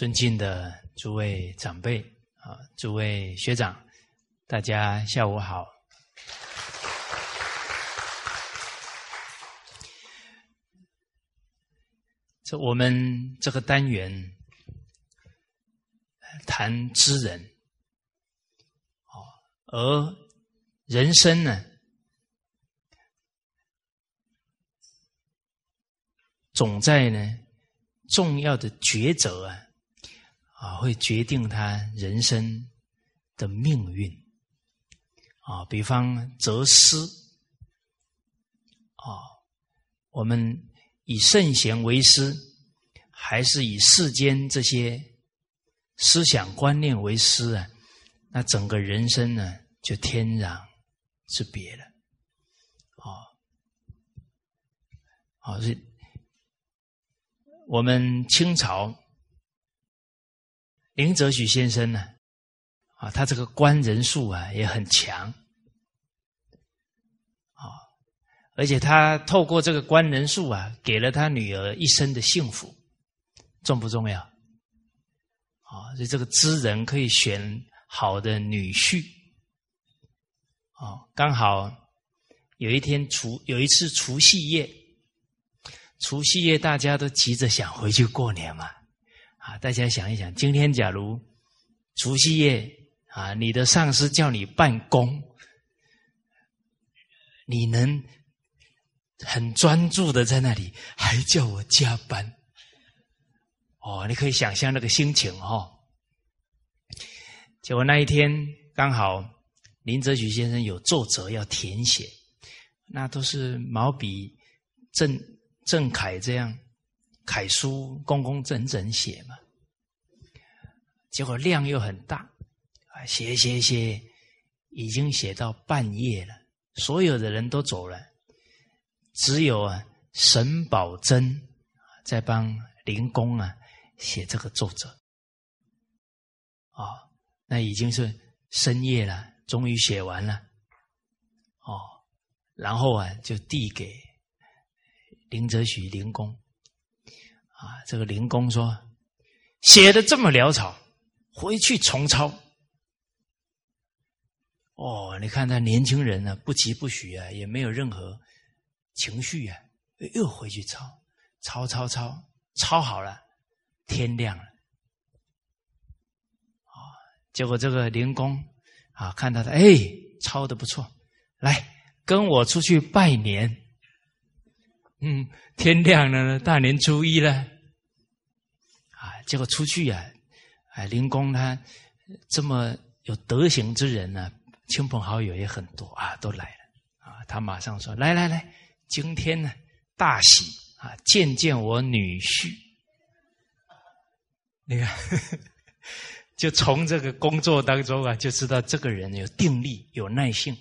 尊敬的诸位长辈啊，诸位学长，大家下午好。这我们这个单元谈知人，哦，而人生呢，总在呢重要的抉择啊，啊，会决定他人生的命运啊。比方择师啊，我们。以圣贤为师，还是以世间这些思想观念为师啊？那整个人生呢，就天壤之别了。啊，好是，我们清朝林则徐先生呢，啊，他这个官人数啊也很强。啊而且他透过这个官人数啊，给了他女儿一生的幸福，重不重要？啊，所以这个知人可以选好的女婿。哦，刚好有一天除有一次除夕夜，除夕夜大家都急着想回去过年嘛。大家想一想，今天假如除夕夜啊，你的上司叫你办公，你能？很专注的在那里，还叫我加班。哦，你可以想象那个心情哦。结果那一天刚好林则徐先生有奏折要填写，那都是毛笔正正楷这样楷书，工工整整写嘛。结果量又很大，啊，写写写，已经写到半夜了，所有的人都走了。只有啊，沈葆桢在帮林公啊写这个奏折，哦，那已经是深夜了，终于写完了，哦，然后啊就递给林则徐林公，啊，这个林公说写的这么潦草，回去重抄。哦，你看他年轻人呢，不急不徐啊，也没有任何。情绪啊，又回去抄，抄抄抄，抄好了，天亮了，啊！结果这个灵公啊，看到他，哎，抄的不错，来跟我出去拜年。嗯，天亮了，大年初一了，结果出去呀，哎，灵公他这么有德行之人呢，亲朋好友也很多啊，都来了，啊！他马上说：“来来来。”今天呢，大喜啊！见见我女婿，你看，就从这个工作当中啊，就知道这个人有定力、有耐性。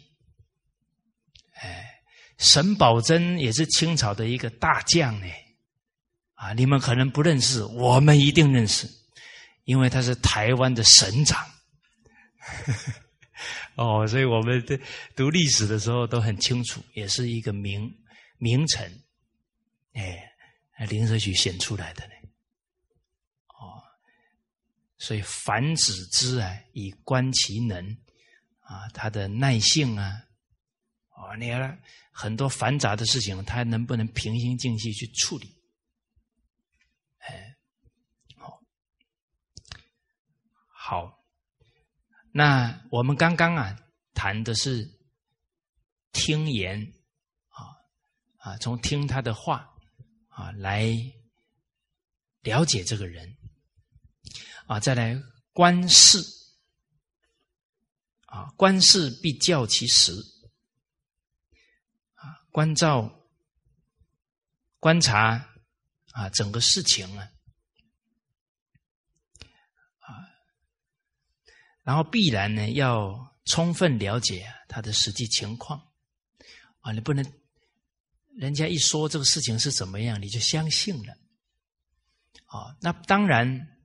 哎，沈葆桢也是清朝的一个大将呢，啊，你们可能不认识，我们一定认识，因为他是台湾的省长。哦，所以我们的读历史的时候都很清楚，也是一个名。名臣，哎，林则徐选出来的呢，哦，所以凡子之啊，以观其能啊，他的耐性啊，哦，你看很多繁杂的事情，他能不能平心静气去处理？哎，好，好，那我们刚刚啊谈的是听言。啊啊，从听他的话啊来了解这个人啊，再来观事啊，观事必教其实啊，关照观察啊整个事情啊，然后必然呢要充分了解他的实际情况啊，你不能。人家一说这个事情是怎么样，你就相信了。啊，那当然，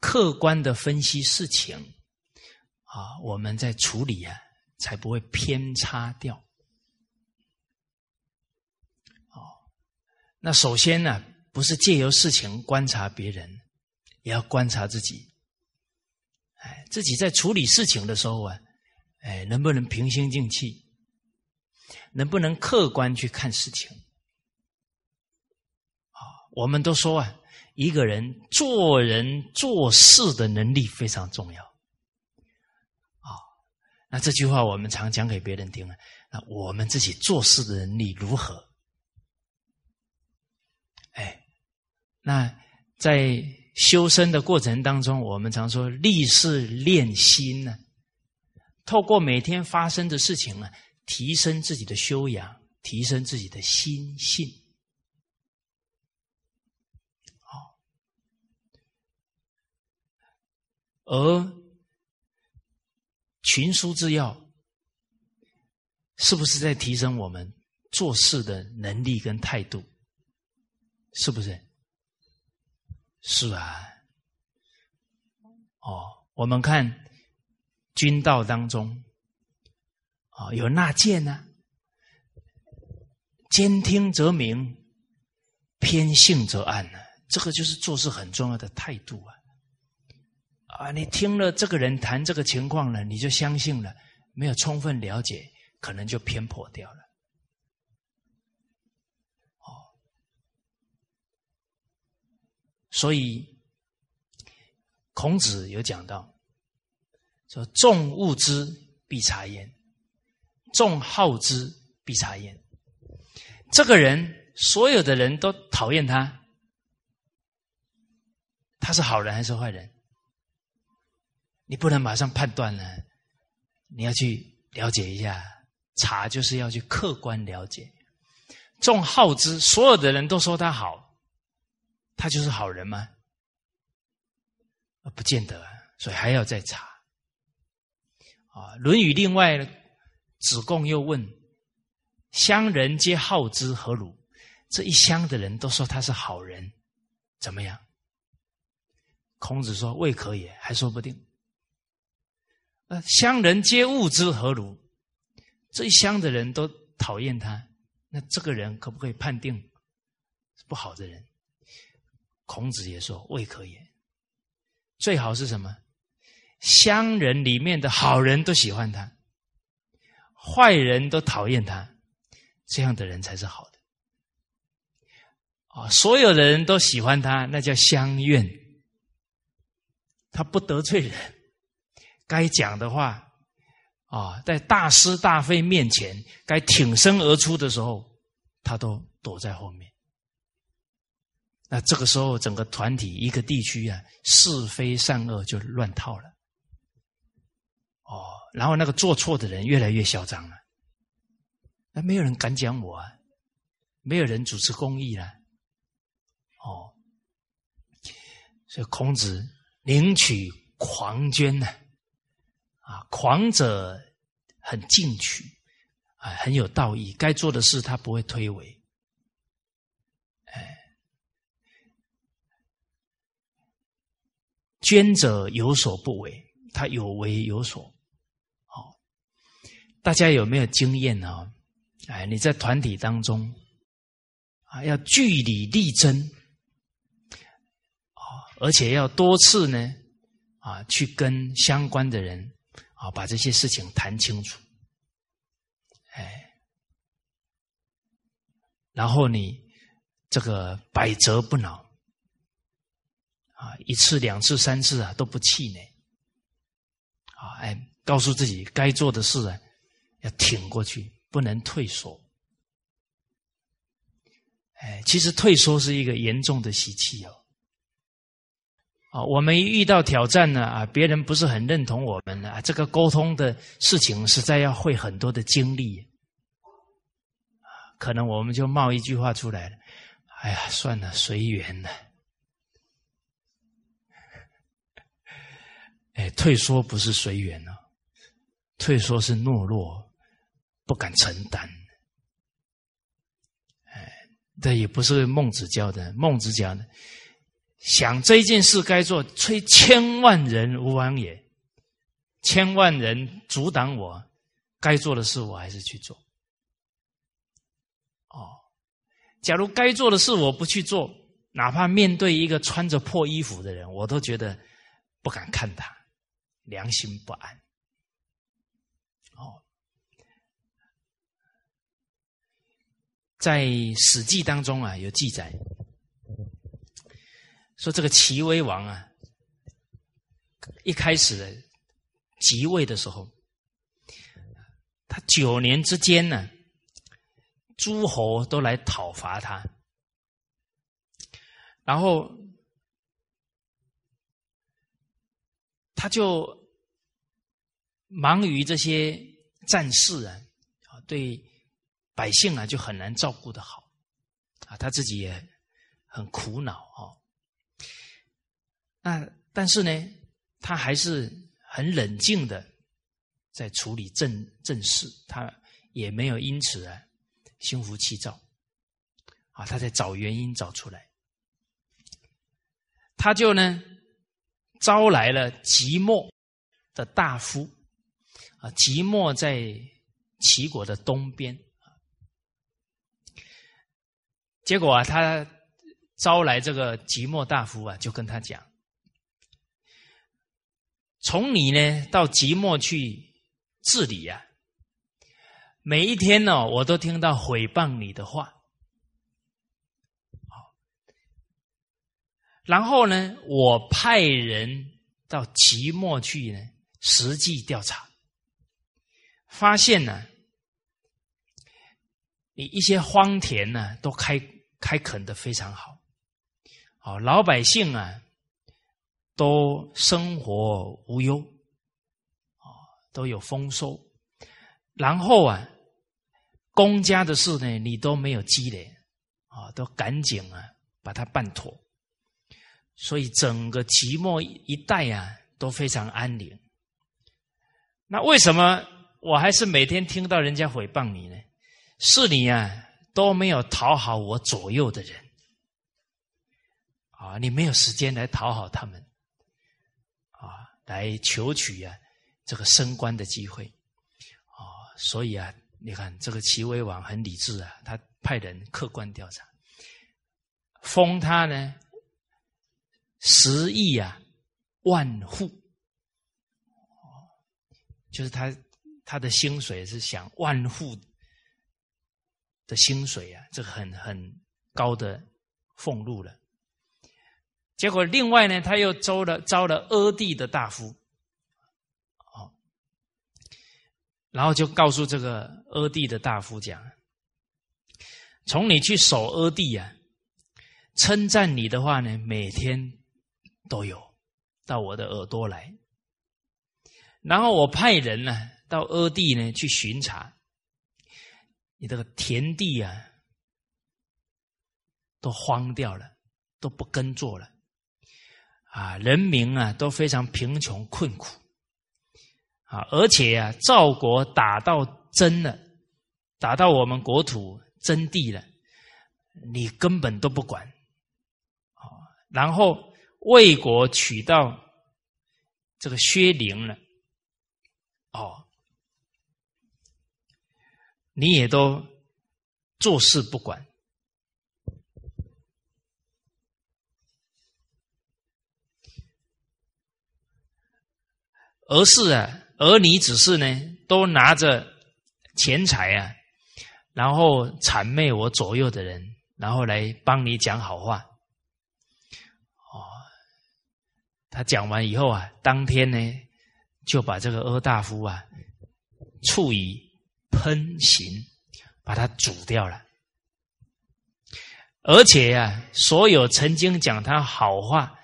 客观的分析事情啊，我们在处理啊，才不会偏差掉。哦，那首先呢，不是借由事情观察别人，也要观察自己。哎，自己在处理事情的时候啊，哎，能不能平心静气？能不能客观去看事情？啊，我们都说啊，一个人做人做事的能力非常重要。啊，那这句话我们常讲给别人听啊。那我们自己做事的能力如何？哎，那在修身的过程当中，我们常说立事练心呢。透过每天发生的事情呢，提升自己的修养，提升自己的心性。好，而群书之要。是不是在提升我们做事的能力跟态度？是不是？是啊。哦，我们看军道当中，啊，有纳谏呢，兼听则明，偏信则暗呢。这个就是做事很重要的态度啊。啊，你听了这个人谈这个情况呢，你就相信了，没有充分了解。可能就偏颇掉了。哦，所以孔子有讲到，说众恶之必察焉，众好之必察焉。这个人，所有的人都讨厌他，他是好人还是坏人？你不能马上判断呢，你要去了解一下。查就是要去客观了解，众好之，所有的人都说他好，他就是好人吗？不见得，所以还要再查。啊，《论语》另外，子贡又问：“乡人皆好之，何如？”这一乡的人都说他是好人，怎么样？孔子说：“未可也，还说不定。”呃，乡人皆恶之，何如？这一乡的人都讨厌他，那这个人可不可以判定是不好的人？孔子也说未可也。最好是什么？乡人里面的好人都喜欢他，坏人都讨厌他，这样的人才是好的。啊，所有的人都喜欢他，那叫乡愿。他不得罪人，该讲的话。啊，在大是大非面前，该挺身而出的时候，他都躲在后面。那这个时候，整个团体、一个地区啊，是非善恶就乱套了。哦，然后那个做错的人越来越嚣张了，那没有人敢讲我啊，没有人主持公义了。哦，所以孔子领取狂捐呢。啊，狂者很进取，啊，很有道义，该做的事他不会推诿。哎，捐者有所不为，他有为有所。好，大家有没有经验呢？哎，你在团体当中啊，要据理力争，啊，而且要多次呢，啊，去跟相关的人。啊，把这些事情谈清楚，哎，然后你这个百折不挠，啊，一次、两次、三次啊都不气馁，啊，哎，告诉自己该做的事啊要挺过去，不能退缩，哎，其实退缩是一个严重的习气哦。啊，我们遇到挑战呢，啊，别人不是很认同我们呢，这个沟通的事情实在要费很多的精力，可能我们就冒一句话出来了，哎呀，算了，随缘了。哎，退缩不是随缘啊，退缩是懦弱，不敢承担。哎，这也不是孟子教的，孟子讲的。想这件事该做，催千万人无往也。千万人阻挡我，该做的事我还是去做。哦，假如该做的事我不去做，哪怕面对一个穿着破衣服的人，我都觉得不敢看他，良心不安。哦，在《史记》当中啊，有记载说，这个齐威王啊，一开始即位的时候，他九年之间呢，诸侯都来讨伐他。然后，他就忙于这些战事啊，对百姓啊就很难照顾的好，啊，他自己也很苦恼哦。那但是呢，他还是很冷静的在处理政政事，他也没有因此啊心浮气躁，啊，他在找原因找出来。他就呢招来了即墨的大夫啊，即墨在齐国的东边结果啊，他招来这个即墨大夫啊，就跟他讲：从你呢到即墨去治理啊，每一天呢，我都听到毁谤你的话。然后呢，我派人到即墨去呢，实际调查，发现呢，你一些荒田呢都开开垦的非常好，好老百姓啊都生活无忧，啊都有丰收，然后啊公家的事呢你都没有积累，啊都赶紧啊把它办妥。所以整个即墨一带啊都非常安宁。那为什么我还是每天听到人家诽谤你呢？是你啊都没有讨好我左右的人啊，你没有时间来讨好他们啊，来求取啊这个升官的机会啊。所以啊，你看这个齐威王很理智啊，他派人客观调查，封他呢。十亿啊，万户，就是他他的薪水是想万户的薪水啊，这很很高的俸禄了。结果另外呢，他又招了招了阿地的大夫，哦，然后就告诉这个阿地的大夫讲，从你去守阿地啊，称赞你的话呢，每天。都有到我的耳朵来，然后我派人呢到阿地呢去巡查，你这个田地啊都荒掉了，都不耕作了，啊，人民啊都非常贫穷困苦，啊，而且啊赵国打到真了，打到我们国土真地了，你根本都不管，啊，然后。魏国取到这个薛灵了，哦，你也都坐视不管，而是啊，而你只是呢，都拿着钱财啊，然后谄媚我左右的人，然后来帮你讲好话。他讲完以后啊，当天呢就把这个阿大夫啊处以喷刑，把他煮掉了。而且啊，所有曾经讲他好话、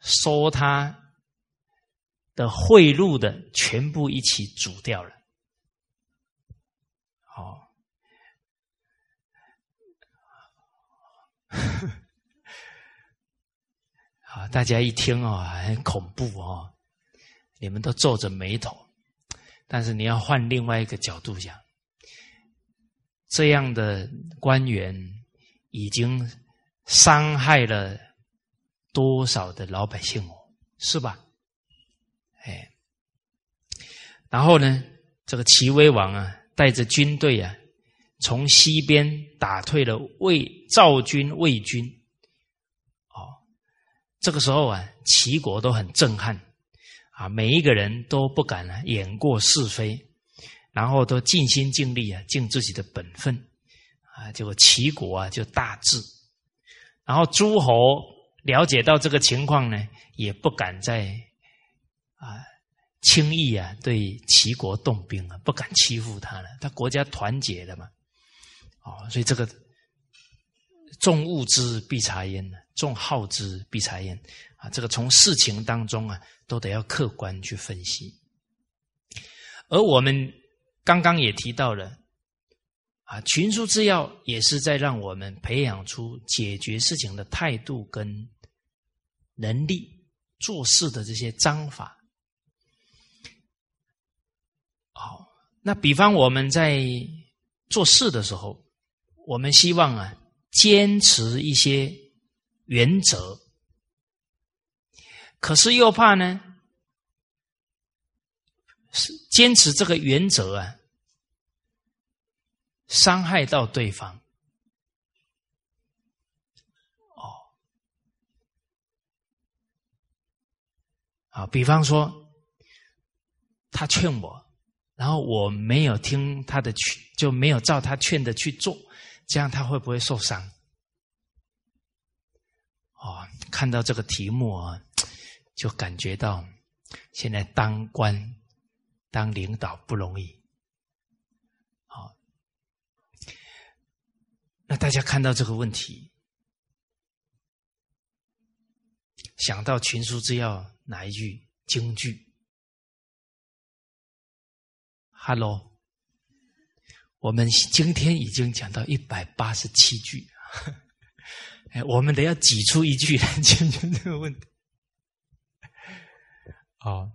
说他的贿赂的，全部一起煮掉了。好。啊，大家一听哦，很恐怖哦，你们都皱着眉头。但是你要换另外一个角度讲，这样的官员已经伤害了多少的老百姓哦，是吧？哎，然后呢，这个齐威王啊，带着军队啊，从西边打退了魏赵军、魏军。这个时候啊，齐国都很震撼啊，每一个人都不敢啊言过是非，然后都尽心尽力啊，尽自己的本分啊，结果齐国啊就大治，然后诸侯了解到这个情况呢，也不敢再啊轻易啊对齐国动兵了，不敢欺负他了，他国家团结的嘛，哦，所以这个。重物之必察焉，重好之必察焉啊！这个从事情当中啊，都得要客观去分析。而我们刚刚也提到了啊，群书之要也是在让我们培养出解决事情的态度跟能力，做事的这些章法。好，那比方我们在做事的时候，我们希望啊。坚持一些原则，可是又怕呢？坚持这个原则啊，伤害到对方。哦，啊，比方说，他劝我，然后我没有听他的劝，就没有照他劝的去做。这样他会不会受伤？哦，看到这个题目啊，就感觉到现在当官、当领导不容易。好，那大家看到这个问题，想到群书之要哪一句京剧？Hello。我们今天已经讲到一百八十七句，哎，我们得要挤出一句来 解决这个问题。哦，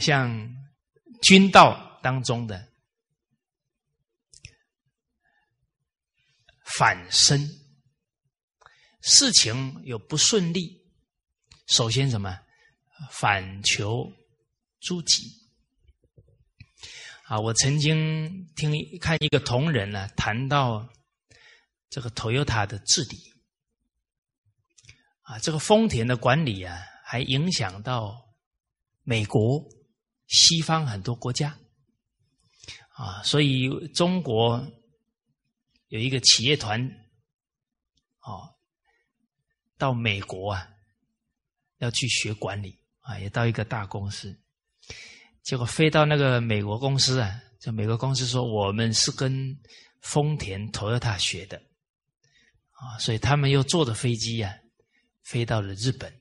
像军道当中的反身，事情有不顺利，首先什么反求诸己。啊，我曾经听看一个同仁呢谈到这个 Toyota 的治理，啊，这个丰田的管理啊，还影响到美国、西方很多国家，啊，所以中国有一个企业团，哦，到美国啊，要去学管理啊，也到一个大公司。结果飞到那个美国公司啊，就美国公司说我们是跟丰田、Toyota 学的啊，所以他们又坐着飞机呀，飞到了日本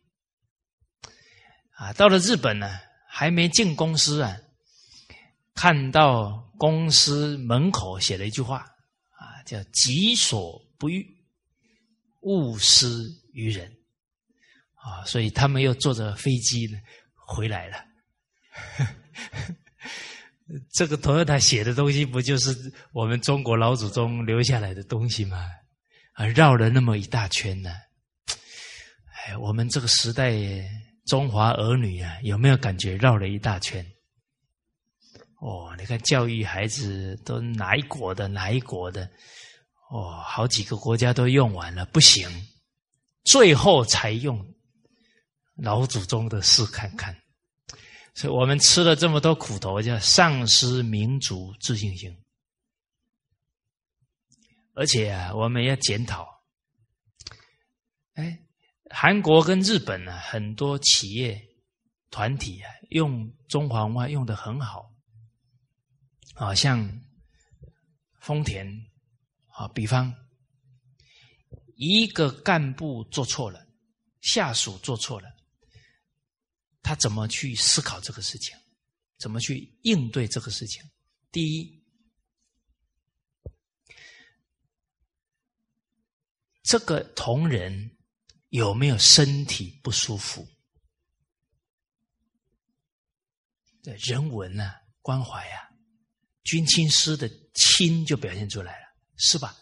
啊。到了日本呢，还没进公司啊，看到公司门口写了一句话啊，叫“己所不欲，勿施于人”啊，所以他们又坐着飞机呢回来了。这个托塔写的东西，不就是我们中国老祖宗留下来的东西吗？啊，绕了那么一大圈呢。哎，我们这个时代中华儿女啊，有没有感觉绕了一大圈？哦，你看教育孩子都哪一国的哪一国的？哦，好几个国家都用完了，不行，最后才用老祖宗的事看看。所以我们吃了这么多苦头，叫丧失民族自信心。而且啊，我们要检讨。哎，韩国跟日本呢，很多企业团体啊，用中华文化用的很好。啊，像丰田啊，比方一个干部做错了，下属做错了。他怎么去思考这个事情？怎么去应对这个事情？第一，这个同仁有没有身体不舒服？人文啊，关怀啊，君亲师的亲就表现出来了，是吧？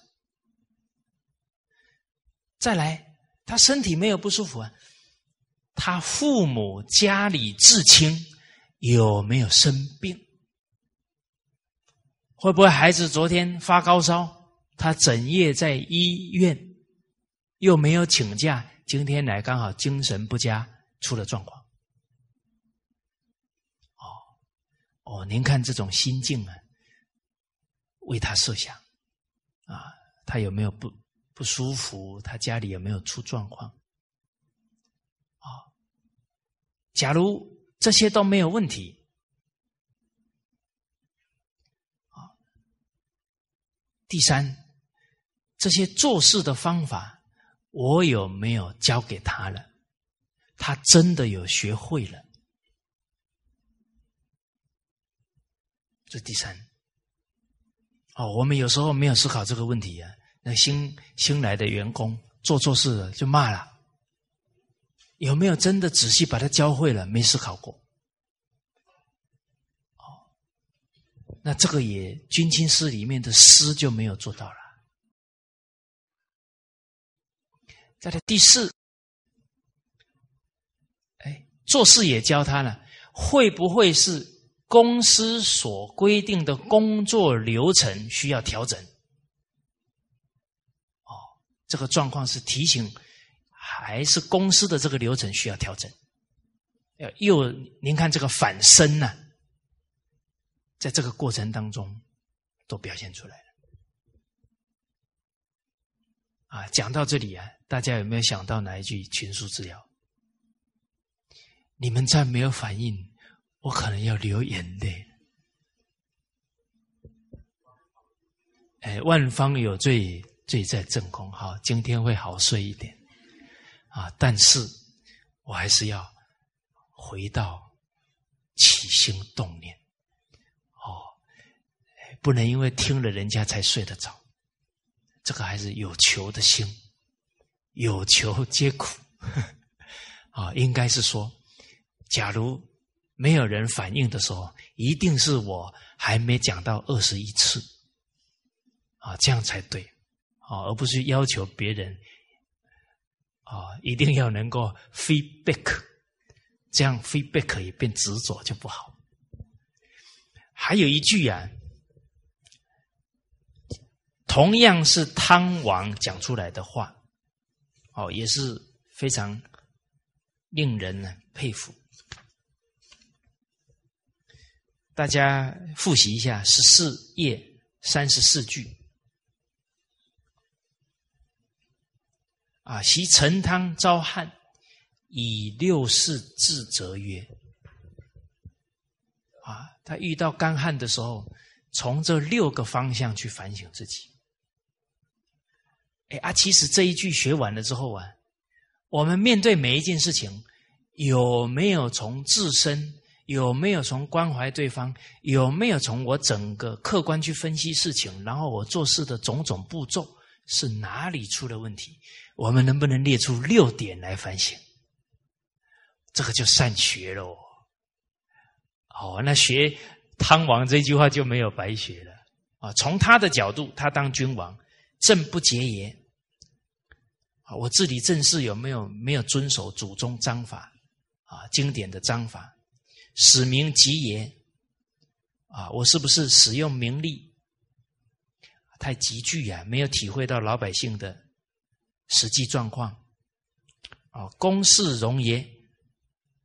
再来，他身体没有不舒服啊。他父母家里至亲有没有生病？会不会孩子昨天发高烧，他整夜在医院，又没有请假，今天来刚好精神不佳，出了状况。哦哦，您看这种心境啊，为他设想啊，他有没有不不舒服？他家里有没有出状况？啊，假如这些都没有问题。啊第三，这些做事的方法，我有没有教给他了？他真的有学会了？这第三。哦，我们有时候没有思考这个问题啊。那新新来的员工做错事了就骂了，有没有真的仔细把他教会了？没思考过。哦那这个也军亲师里面的师就没有做到了。再来第四，哎，做事也教他了，会不会是公司所规定的工作流程需要调整？哦，这个状况是提醒，还是公司的这个流程需要调整？又您看这个反身呢？在这个过程当中，都表现出来了。啊，讲到这里啊，大家有没有想到哪一句群书治要？你们再没有反应，我可能要流眼泪。哎，万方有罪，罪在正空。好，今天会好睡一点。啊，但是我还是要回到起心动念。哦不能因为听了人家才睡得着，这个还是有求的心，有求皆苦 啊！应该是说，假如没有人反应的时候，一定是我还没讲到二十一次啊，这样才对啊，而不是要求别人啊，一定要能够 feedback，这样 feedback 也变执着就不好。还有一句啊。同样是汤王讲出来的话，哦，也是非常令人呢佩服。大家复习一下十四页三十四句啊，习陈汤遭旱，以六事自责曰：啊，他遇到干旱的时候，从这六个方向去反省自己。哎啊，其实这一句学完了之后啊，我们面对每一件事情，有没有从自身，有没有从关怀对方，有没有从我整个客观去分析事情，然后我做事的种种步骤是哪里出了问题？我们能不能列出六点来反省？这个就善学喽。哦，那学汤王这句话就没有白学了啊！从他的角度，他当君王，政不节言。啊，我治理政事有没有没有遵守祖宗章法啊？经典的章法，使民吉言啊？我是不是使用名利太急剧啊？没有体会到老百姓的实际状况啊？公事容颜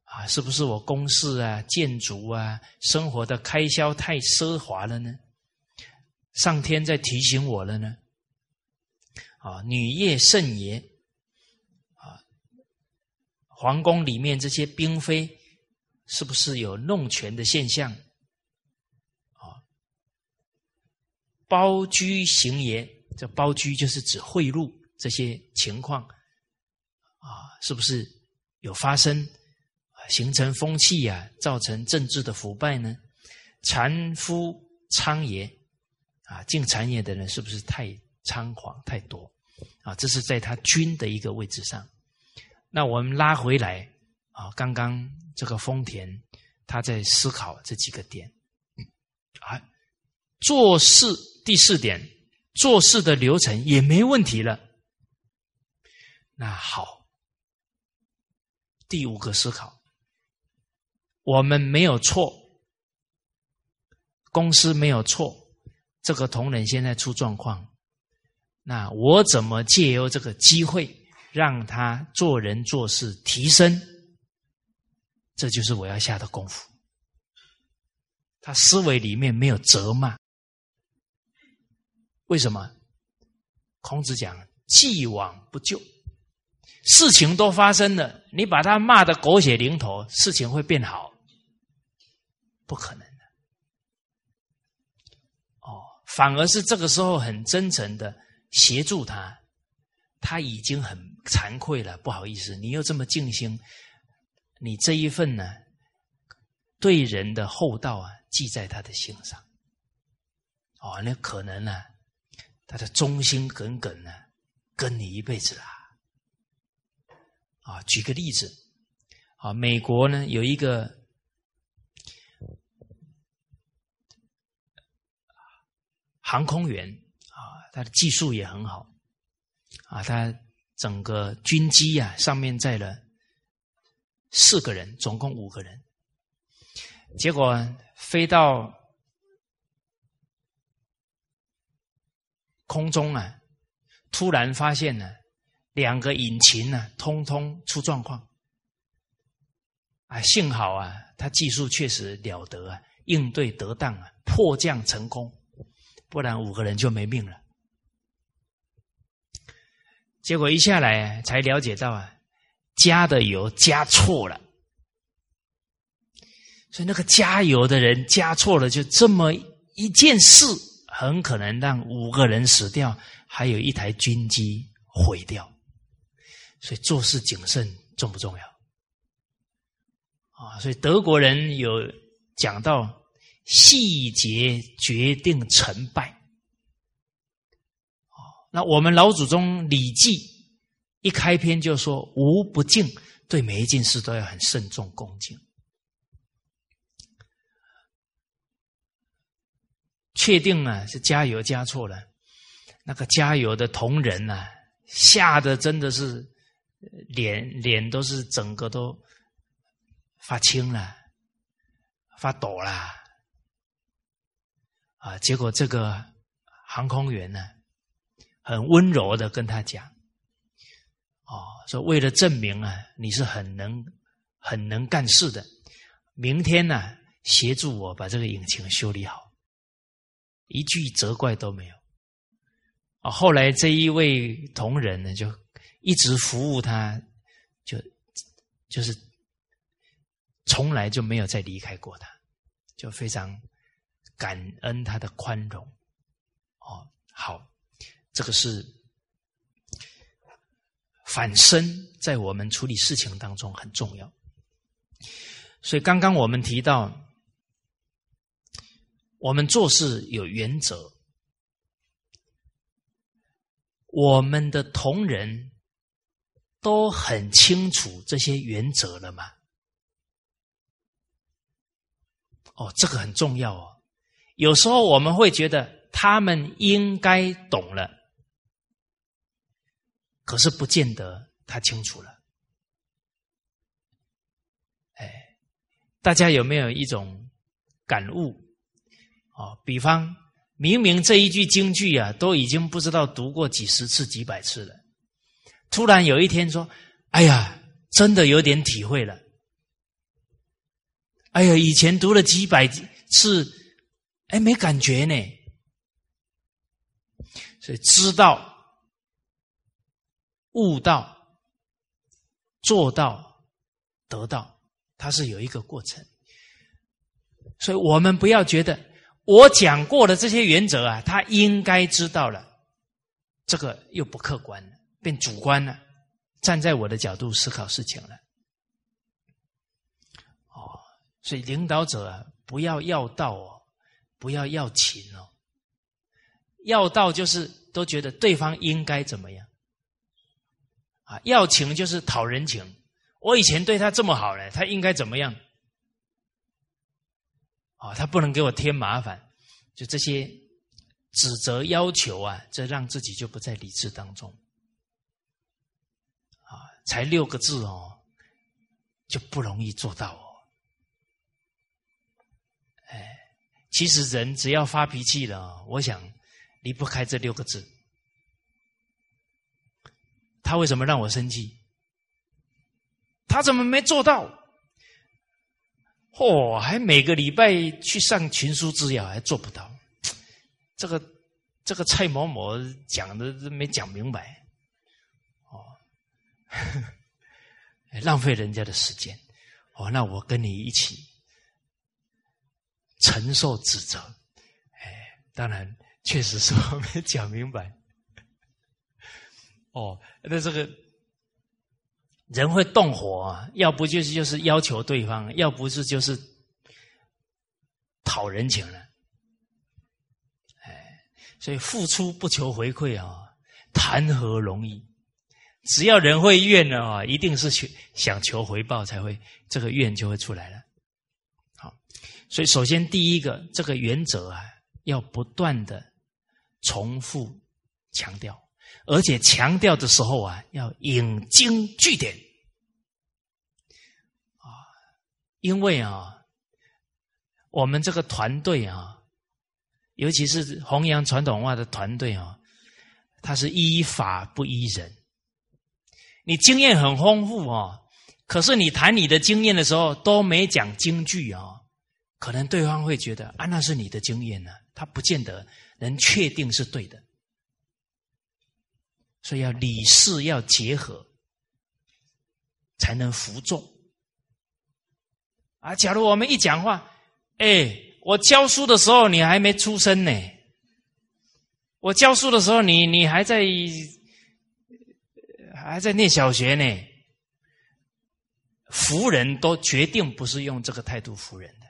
啊？是不是我公事啊、建筑啊、生活的开销太奢华了呢？上天在提醒我了呢？啊，女业甚也。啊，皇宫里面这些嫔妃是不是有弄权的现象？啊，包居行也，这包居就是指贿赂这些情况啊，是不是有发生形成风气呀，造成政治的腐败呢？残夫猖獗啊，进谗言的人是不是太猖狂太多？啊，这是在他君的一个位置上。那我们拉回来啊，刚刚这个丰田他在思考这几个点啊，做事第四点，做事的流程也没问题了。那好，第五个思考，我们没有错，公司没有错，这个同仁现在出状况。那我怎么借由这个机会，让他做人做事提升，这就是我要下的功夫。他思维里面没有责骂，为什么？孔子讲“既往不咎”，事情都发生了，你把他骂的狗血淋头，事情会变好？不可能的。哦，反而是这个时候很真诚的协助他。他已经很惭愧了，不好意思，你又这么尽心，你这一份呢，对人的厚道啊，记在他的心上。哦，那可能呢，他的忠心耿耿呢，跟你一辈子啊。啊，举个例子，啊，美国呢有一个航空员啊，他的技术也很好。啊，他整个军机啊，上面载了四个人，总共五个人。结果飞到空中啊，突然发现呢，两个引擎呢，通通出状况。啊，幸好啊，他技术确实了得啊，应对得当啊，迫降成功，不然五个人就没命了。结果一下来才了解到啊，加的油加错了，所以那个加油的人加错了，就这么一件事，很可能让五个人死掉，还有一台军机毁掉。所以做事谨慎重不重要？啊，所以德国人有讲到细节决定成败。那我们老祖宗《礼记》一开篇就说：“无不敬，对每一件事都要很慎重恭敬。”确定啊，是加油加错了，那个加油的同仁啊，吓得真的是脸脸都是整个都发青了，发抖了啊！结果这个航空员呢？很温柔的跟他讲，哦，说为了证明啊，你是很能、很能干事的，明天呢，协助我把这个引擎修理好，一句责怪都没有。啊，后来这一位同仁呢，就一直服务他，就就是从来就没有再离开过他，就非常感恩他的宽容。哦，好。这个是反身，在我们处理事情当中很重要。所以刚刚我们提到，我们做事有原则，我们的同仁都很清楚这些原则了吗？哦，这个很重要哦。有时候我们会觉得他们应该懂了。可是不见得他清楚了，哎，大家有没有一种感悟？哦，比方明明这一句京剧啊，都已经不知道读过几十次、几百次了，突然有一天说：“哎呀，真的有点体会了。”哎呀，以前读了几百次，哎，没感觉呢。所以知道。悟道、做到、得到，它是有一个过程，所以我们不要觉得我讲过的这些原则啊，他应该知道了，这个又不客观了，变主观了，站在我的角度思考事情了。哦，所以领导者啊，不要要道哦，不要要情哦，要道就是都觉得对方应该怎么样。啊，要情就是讨人情。我以前对他这么好了，他应该怎么样？啊，他不能给我添麻烦。就这些指责、要求啊，这让自己就不在理智当中。啊，才六个字哦，就不容易做到哦。哎，其实人只要发脾气了，我想离不开这六个字。他为什么让我生气？他怎么没做到？哦，还每个礼拜去上群书之要，还做不到。这个这个蔡某某讲的没讲明白，哦，浪费人家的时间。哦，那我跟你一起承受指责。哎，当然，确实是我没讲明白。哦，那这个。人会动火，啊，要不就是就是要求对方，要不是就是讨人情了。哎，所以付出不求回馈啊，谈何容易？只要人会怨呢啊，一定是求想求回报才会，这个怨就会出来了。好，所以首先第一个这个原则啊，要不断的重复强调。而且强调的时候啊，要引经据典啊，因为啊，我们这个团队啊，尤其是弘扬传统文化的团队啊，它是依法不依人。你经验很丰富啊，可是你谈你的经验的时候都没讲京剧啊，可能对方会觉得啊，那是你的经验呢，他不见得能确定是对的。所以要理事要结合，才能服众啊！假如我们一讲话，哎，我教书的时候你还没出生呢，我教书的时候你你还在还在念小学呢，服人都决定不是用这个态度服人的，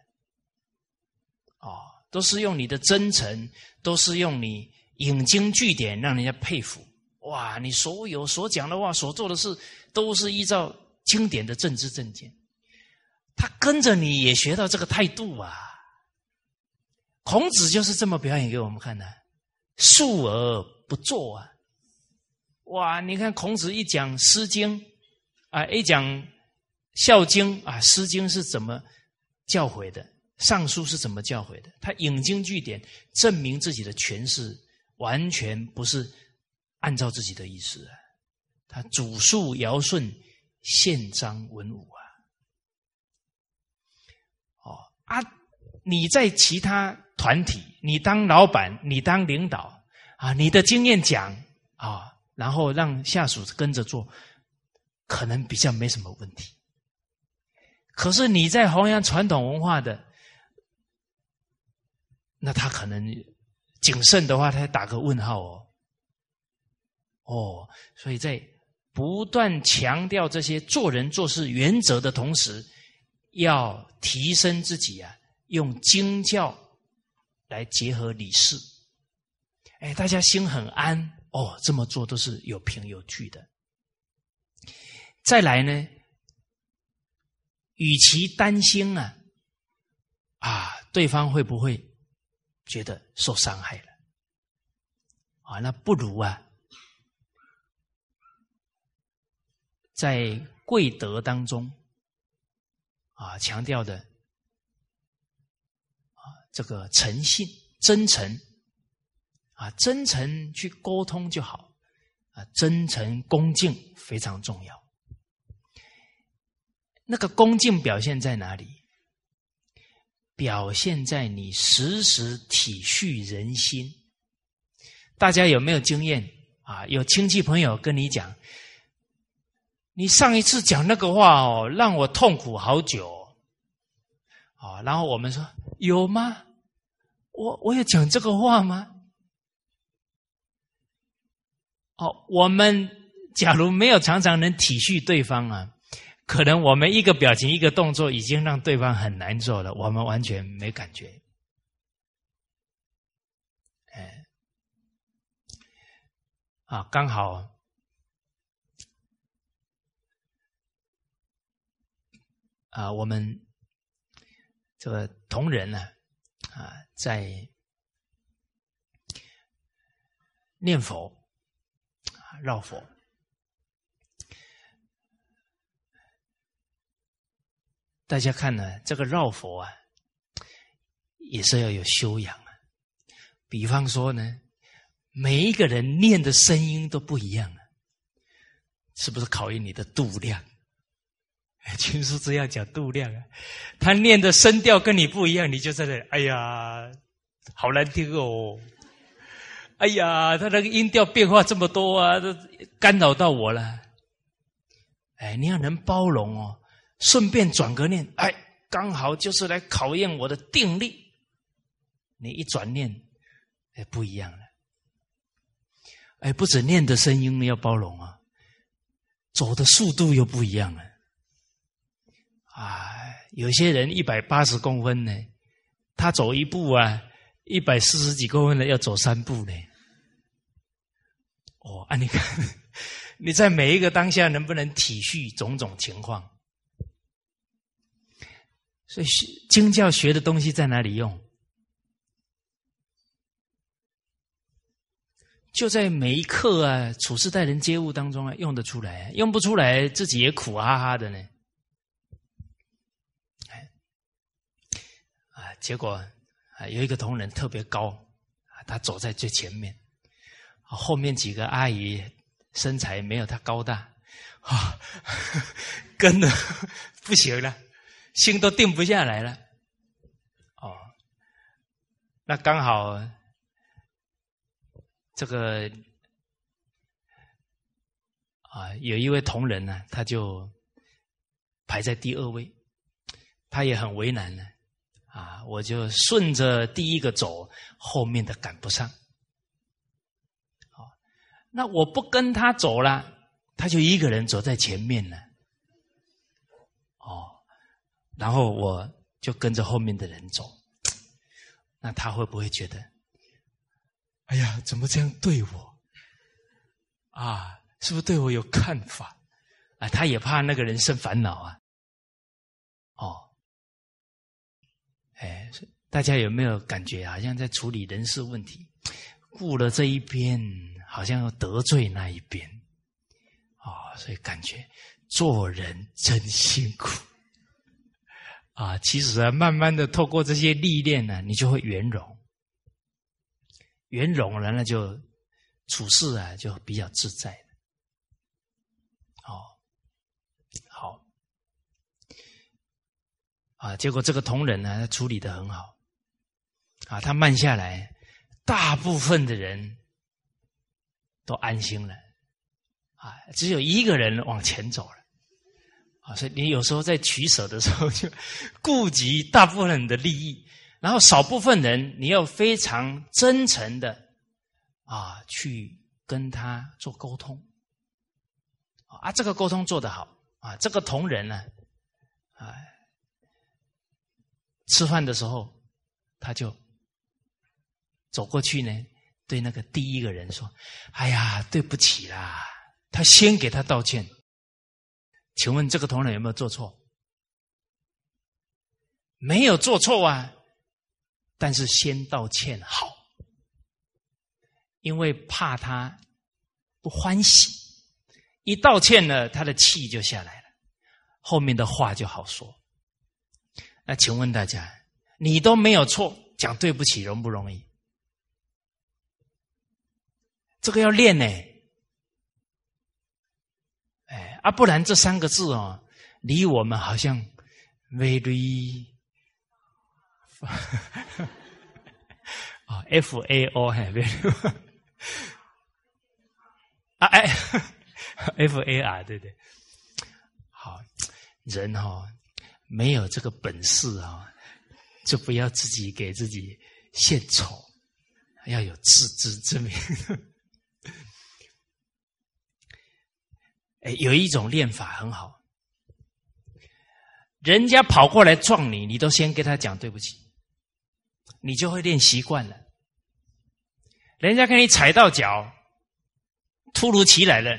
哦，都是用你的真诚，都是用你引经据典，让人家佩服。哇！你所有所讲的话、所做的事，都是依照经典的政治正见。他跟着你也学到这个态度啊。孔子就是这么表演给我们看的，述而不作啊。哇！你看孔子一讲《诗经》，啊，一讲《孝经》啊，《诗经》是怎么教诲的，《尚书》是怎么教诲的？他引经据典，证明自己的诠释完全不是。按照自己的意思，他主述尧舜，宪章文武啊，哦啊，你在其他团体，你当老板，你当领导啊，你的经验讲啊，然后让下属跟着做，可能比较没什么问题。可是你在弘扬传统文化的，那他可能谨慎的话，他打个问号哦。哦，所以在不断强调这些做人做事原则的同时，要提升自己啊，用经教来结合理事。哎，大家心很安哦，这么做都是有凭有据的。再来呢，与其担心啊，啊，对方会不会觉得受伤害了？啊，那不如啊。在贵德当中，啊，强调的啊，这个诚信、真诚，啊，真诚去沟通就好，啊，真诚恭敬非常重要。那个恭敬表现在哪里？表现在你时时体恤人心。大家有没有经验啊？有亲戚朋友跟你讲。你上一次讲那个话哦，让我痛苦好久，啊，然后我们说有吗？我我有讲这个话吗？哦，我们假如没有常常能体恤对方啊，可能我们一个表情一个动作已经让对方很难受了，我们完全没感觉。哎，啊，刚好。啊，我们这个同仁呢，啊，在念佛、绕佛，大家看呢，这个绕佛啊，也是要有修养啊。比方说呢，每一个人念的声音都不一样啊。是不是考验你的度量？群 书这样讲度量啊，他念的声调跟你不一样，你就在那，哎呀，好难听哦！哎呀，他那个音调变化这么多啊，都干扰到我了。哎，你要能包容哦，顺便转个念，哎，刚好就是来考验我的定力。你一转念，哎，不一样了。哎，不止念的声音要包容啊，走的速度又不一样了。啊，有些人一百八十公分呢，他走一步啊，一百四十几公分的要走三步呢。哦，啊，你看，你在每一个当下能不能体恤种种情况？所以，经教学的东西在哪里用？就在每一刻啊，处事待人接物当中啊，用得出来，用不出来，自己也苦哈哈的呢。哎，啊，结果啊，有一个同仁特别高，他走在最前面，后面几个阿姨身材没有他高大啊，跟的不行了，心都定不下来了。哦，那刚好。这个啊，有一位同仁呢，他就排在第二位，他也很为难呢。啊我就顺着第一个走，后面的赶不上。好，那我不跟他走了，他就一个人走在前面了。哦，然后我就跟着后面的人走，那他会不会觉得？哎呀，怎么这样对我？啊，是不是对我有看法？啊，他也怕那个人生烦恼啊。哦，哎，大家有没有感觉，好像在处理人事问题，顾了这一边，好像要得罪那一边？啊，所以感觉做人真辛苦。啊，其实啊，慢慢的透过这些历练呢，你就会圆融。圆融了，那就处事啊，就比较自在哦，好，啊，结果这个同仁呢，他处理的很好，啊，他慢下来，大部分的人都安心了，啊，只有一个人往前走了，啊，所以你有时候在取舍的时候，就顾及大部分人的利益。然后少部分人，你要非常真诚的啊，去跟他做沟通啊，这个沟通做得好啊，这个同仁呢，啊，吃饭的时候他就走过去呢，对那个第一个人说：“哎呀，对不起啦。”他先给他道歉。请问这个同仁有没有做错？没有做错啊。但是先道歉好，因为怕他不欢喜，一道歉呢，他的气就下来了，后面的话就好说。那请问大家，你都没有错，讲对不起容不容易？这个要练呢。哎，啊，不然这三个字哦，离我们好像 very。啊，F A O 还别啊哎，F A R 对对，好人哈没有这个本事啊，就不要自己给自己献丑，要有自知之明。哎，有一种练法很好，人家跑过来撞你，你都先跟他讲对不起。你就会练习惯了。人家给你踩到脚，突如其来了，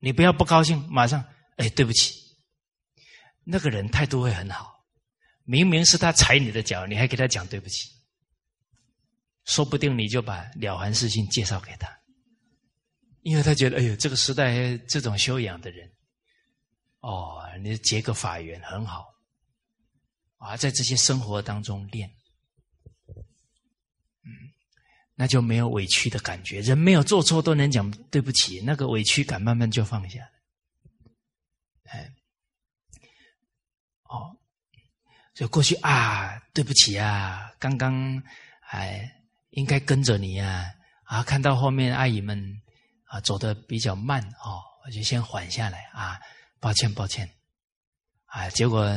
你不要不高兴，马上哎，对不起。那个人态度会很好，明明是他踩你的脚，你还给他讲对不起，说不定你就把了凡四训介绍给他，因为他觉得哎呦，这个时代这种修养的人，哦，你结个法缘很好，啊，在这些生活当中练。那就没有委屈的感觉，人没有做错都能讲对不起，那个委屈感慢慢就放下。哎，哦，就过去啊，对不起啊，刚刚哎应该跟着你啊，啊，看到后面阿姨们啊走的比较慢哦，我就先缓下来啊，抱歉抱歉，啊，结果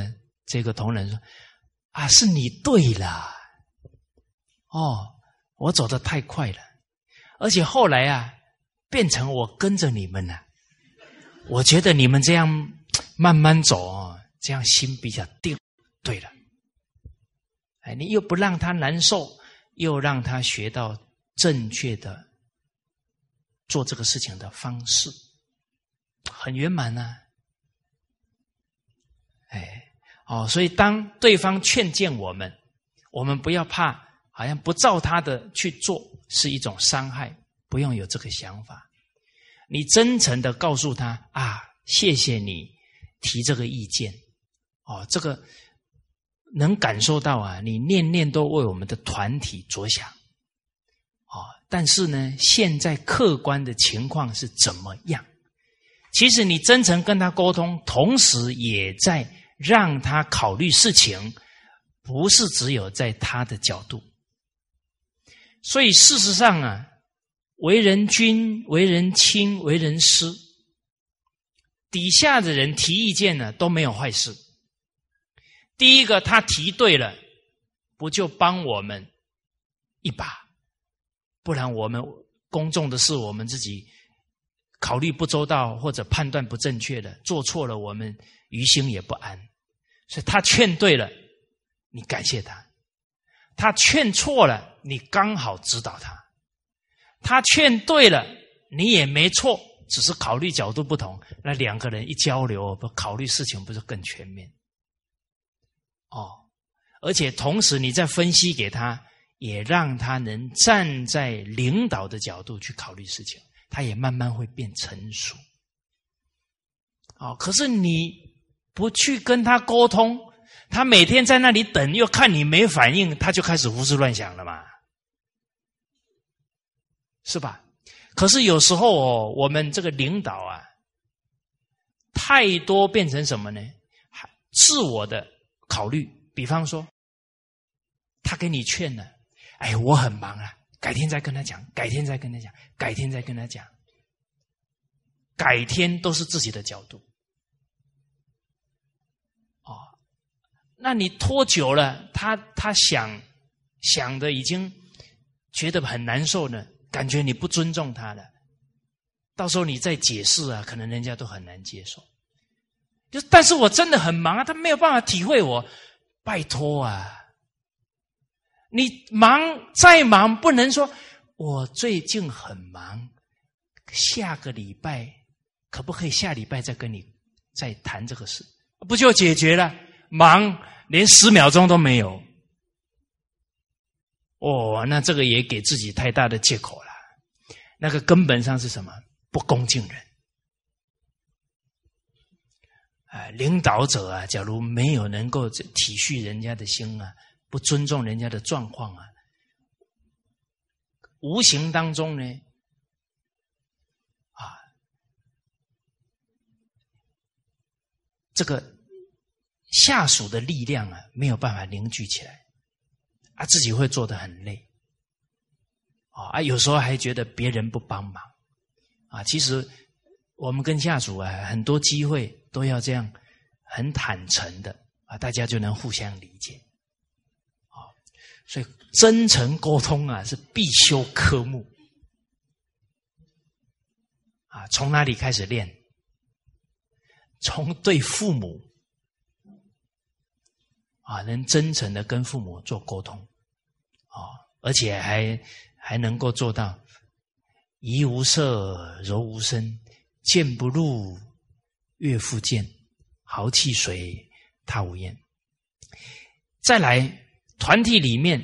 这个同仁说啊，是你对了，哦，我走的太快了，而且后来啊。变成我跟着你们了，我觉得你们这样慢慢走，这样心比较定。对了，哎，你又不让他难受，又让他学到正确的做这个事情的方式，很圆满呢。哎，哦，所以当对方劝谏我们，我们不要怕，好像不照他的去做是一种伤害。不用有这个想法，你真诚的告诉他啊，谢谢你提这个意见，哦，这个能感受到啊，你念念都为我们的团体着想，哦，但是呢，现在客观的情况是怎么样？其实你真诚跟他沟通，同时也在让他考虑事情，不是只有在他的角度，所以事实上啊。为人君、为人亲、为人师，底下的人提意见呢都没有坏事。第一个，他提对了，不就帮我们一把？不然我们公众的事，我们自己考虑不周到，或者判断不正确的，做错了，我们于心也不安。所以他劝对了，你感谢他；他劝错了，你刚好指导他。他劝对了，你也没错，只是考虑角度不同。那两个人一交流，不考虑事情，不是更全面？哦，而且同时你在分析给他，也让他能站在领导的角度去考虑事情，他也慢慢会变成熟。哦，可是你不去跟他沟通，他每天在那里等，又看你没反应，他就开始胡思乱想了嘛。是吧？可是有时候哦，我们这个领导啊，太多变成什么呢？自我的考虑。比方说，他给你劝了，哎，我很忙啊，改天再跟他讲，改天再跟他讲，改天再跟他讲，改天都是自己的角度。哦，那你拖久了，他他想想的已经觉得很难受呢。感觉你不尊重他了，到时候你再解释啊，可能人家都很难接受。就但是我真的很忙啊，他没有办法体会我。拜托啊，你忙再忙，不能说我最近很忙，下个礼拜可不可以下礼拜再跟你再谈这个事？不就解决了？忙连十秒钟都没有。哦，那这个也给自己太大的借口了。那个根本上是什么？不恭敬人。啊，领导者啊，假如没有能够体恤人家的心啊，不尊重人家的状况啊，无形当中呢，啊，这个下属的力量啊，没有办法凝聚起来。啊，自己会做的很累，啊，有时候还觉得别人不帮忙，啊，其实我们跟下属啊，很多机会都要这样很坦诚的啊，大家就能互相理解，啊，所以真诚沟通啊是必修科目，啊，从哪里开始练？从对父母。啊，能真诚的跟父母做沟通，啊，而且还还能够做到怡无色，柔无声，剑不入，悦复见，豪气随，他无厌。再来，团体里面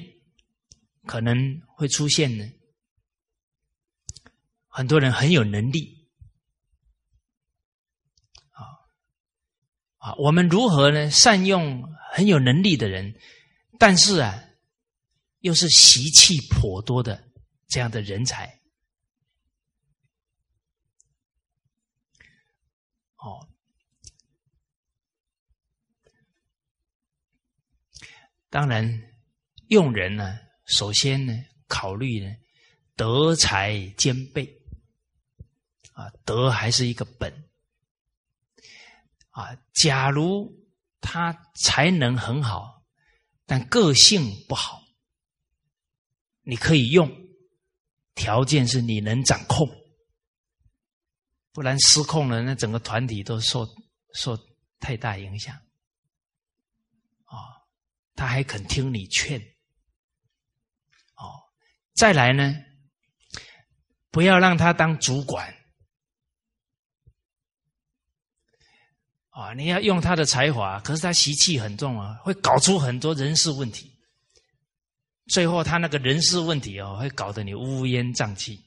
可能会出现呢，很多人很有能力，啊啊，我们如何呢？善用。很有能力的人，但是啊，又是习气颇多的这样的人才，哦，当然，用人呢，首先呢，考虑呢，德才兼备，啊，德还是一个本，啊，假如他才能很好，但个性不好，你可以用，条件是你能掌控，不然失控了，那整个团体都受受太大影响。他还肯听你劝，哦，再来呢，不要让他当主管，啊，你要用他的才华，可是他习气很重啊，会搞出很多人事问题，最后他那个人事问题哦，会搞得你乌烟瘴气，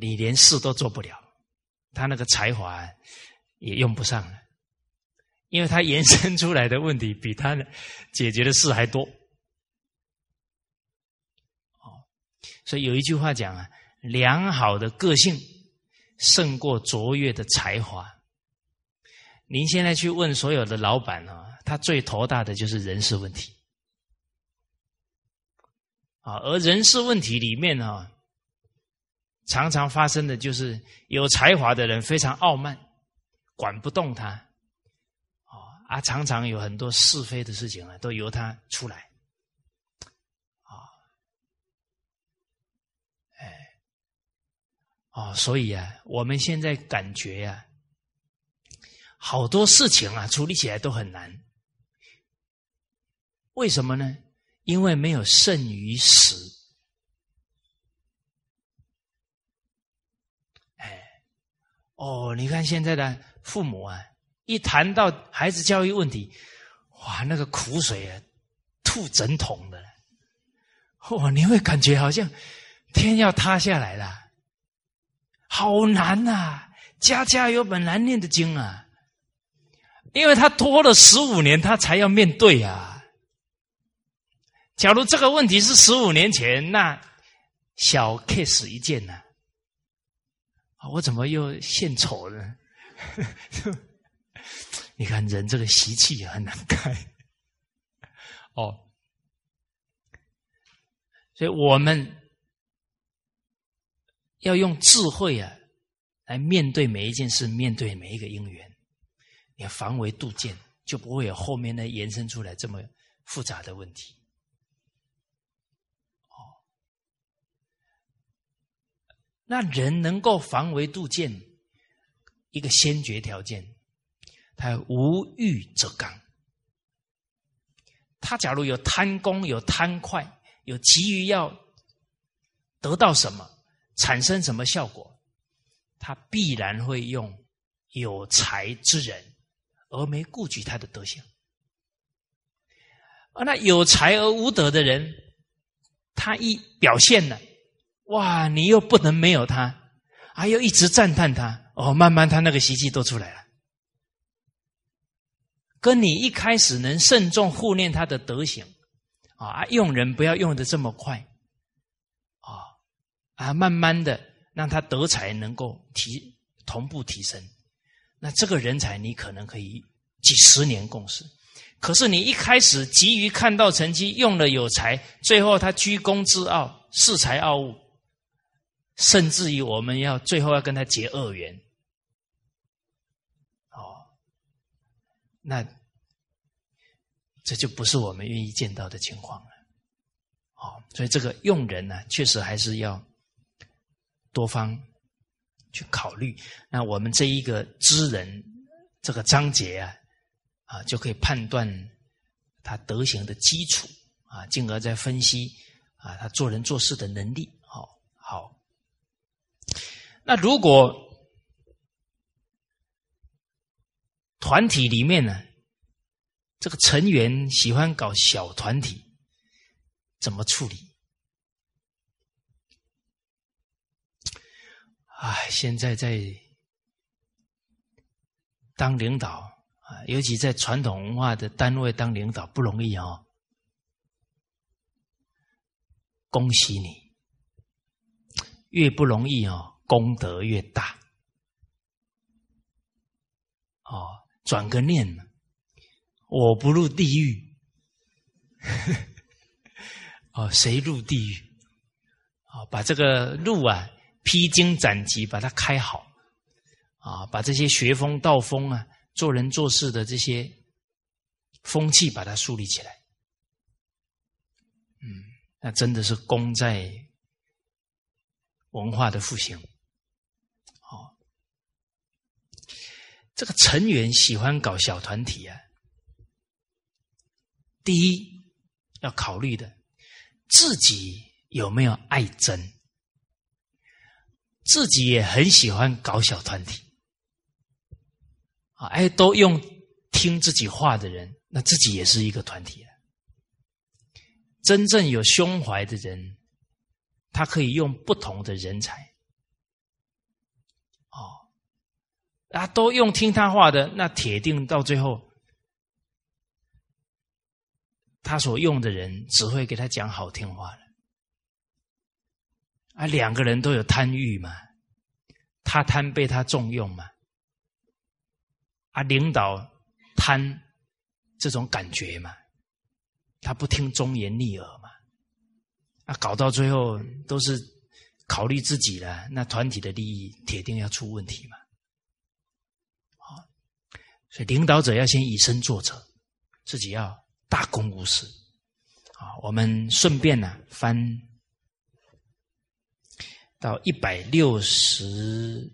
你连事都做不了，他那个才华也用不上了。因为他延伸出来的问题比他解决的事还多，哦，所以有一句话讲啊，良好的个性胜过卓越的才华。您现在去问所有的老板啊，他最头大的就是人事问题，啊，而人事问题里面啊，常常发生的就是有才华的人非常傲慢，管不动他。啊，常常有很多是非的事情啊，都由他出来，啊，哎，哦，所以啊，我们现在感觉呀，好多事情啊，处理起来都很难。为什么呢？因为没有胜于时。哎，哦，你看现在的父母啊。一谈到孩子教育问题，哇，那个苦水啊，吐整桶的，哇，你会感觉好像天要塌下来了，好难呐！家家有本难念的经啊，因为他拖了十五年，他才要面对啊。假如这个问题是十五年前，那小 case 一件呢，我怎么又献丑呢？你看，人这个习气也很难改哦，所以我们要用智慧啊，来面对每一件事，面对每一个因缘，你要防微杜渐，就不会有后面呢延伸出来这么复杂的问题。哦，那人能够防微杜渐，一个先决条件。他无欲则刚。他假如有贪功、有贪快、有急于要得到什么、产生什么效果，他必然会用有才之人，而没顾及他的德行。而那有才而无德的人，他一表现了，哇！你又不能没有他，还要一直赞叹他，哦，慢慢他那个习气都出来了。跟你一开始能慎重护念他的德行，啊，用人不要用的这么快，啊，啊，慢慢的让他德才能够提同步提升，那这个人才你可能可以几十年共事。可是你一开始急于看到成绩，用了有才，最后他居功自傲，恃才傲物，甚至于我们要最后要跟他结恶缘。那这就不是我们愿意见到的情况了，哦，所以这个用人呢，确实还是要多方去考虑。那我们这一个知人这个章节啊，啊，就可以判断他德行的基础啊，进而再分析啊，他做人做事的能力。好，好。那如果。团体里面呢，这个成员喜欢搞小团体，怎么处理？哎，现在在当领导啊，尤其在传统文化的单位当领导不容易哦。恭喜你，越不容易哦，功德越大。哦。转个念，我不入地狱，哦，谁入地狱？啊，把这个路啊披荆斩棘，把它开好啊，把这些学风道风啊，做人做事的这些风气，把它树立起来。嗯，那真的是功在文化的复兴。这个成员喜欢搞小团体啊，第一要考虑的自己。有没有爱真？自己也很喜欢搞小团体啊！哎，都用听自己话的人，那自己也是一个团体啊。真正有胸怀的人，他可以用不同的人才哦啊，都用听他话的，那铁定到最后，他所用的人只会给他讲好听话了。啊，两个人都有贪欲嘛，他贪被他重用嘛，啊，领导贪这种感觉嘛，他不听忠言逆耳嘛，啊，搞到最后都是考虑自己了，那团体的利益铁定要出问题嘛，所以领导者要先以身作则，自己要大公无私，啊，我们顺便呢翻。到一百六十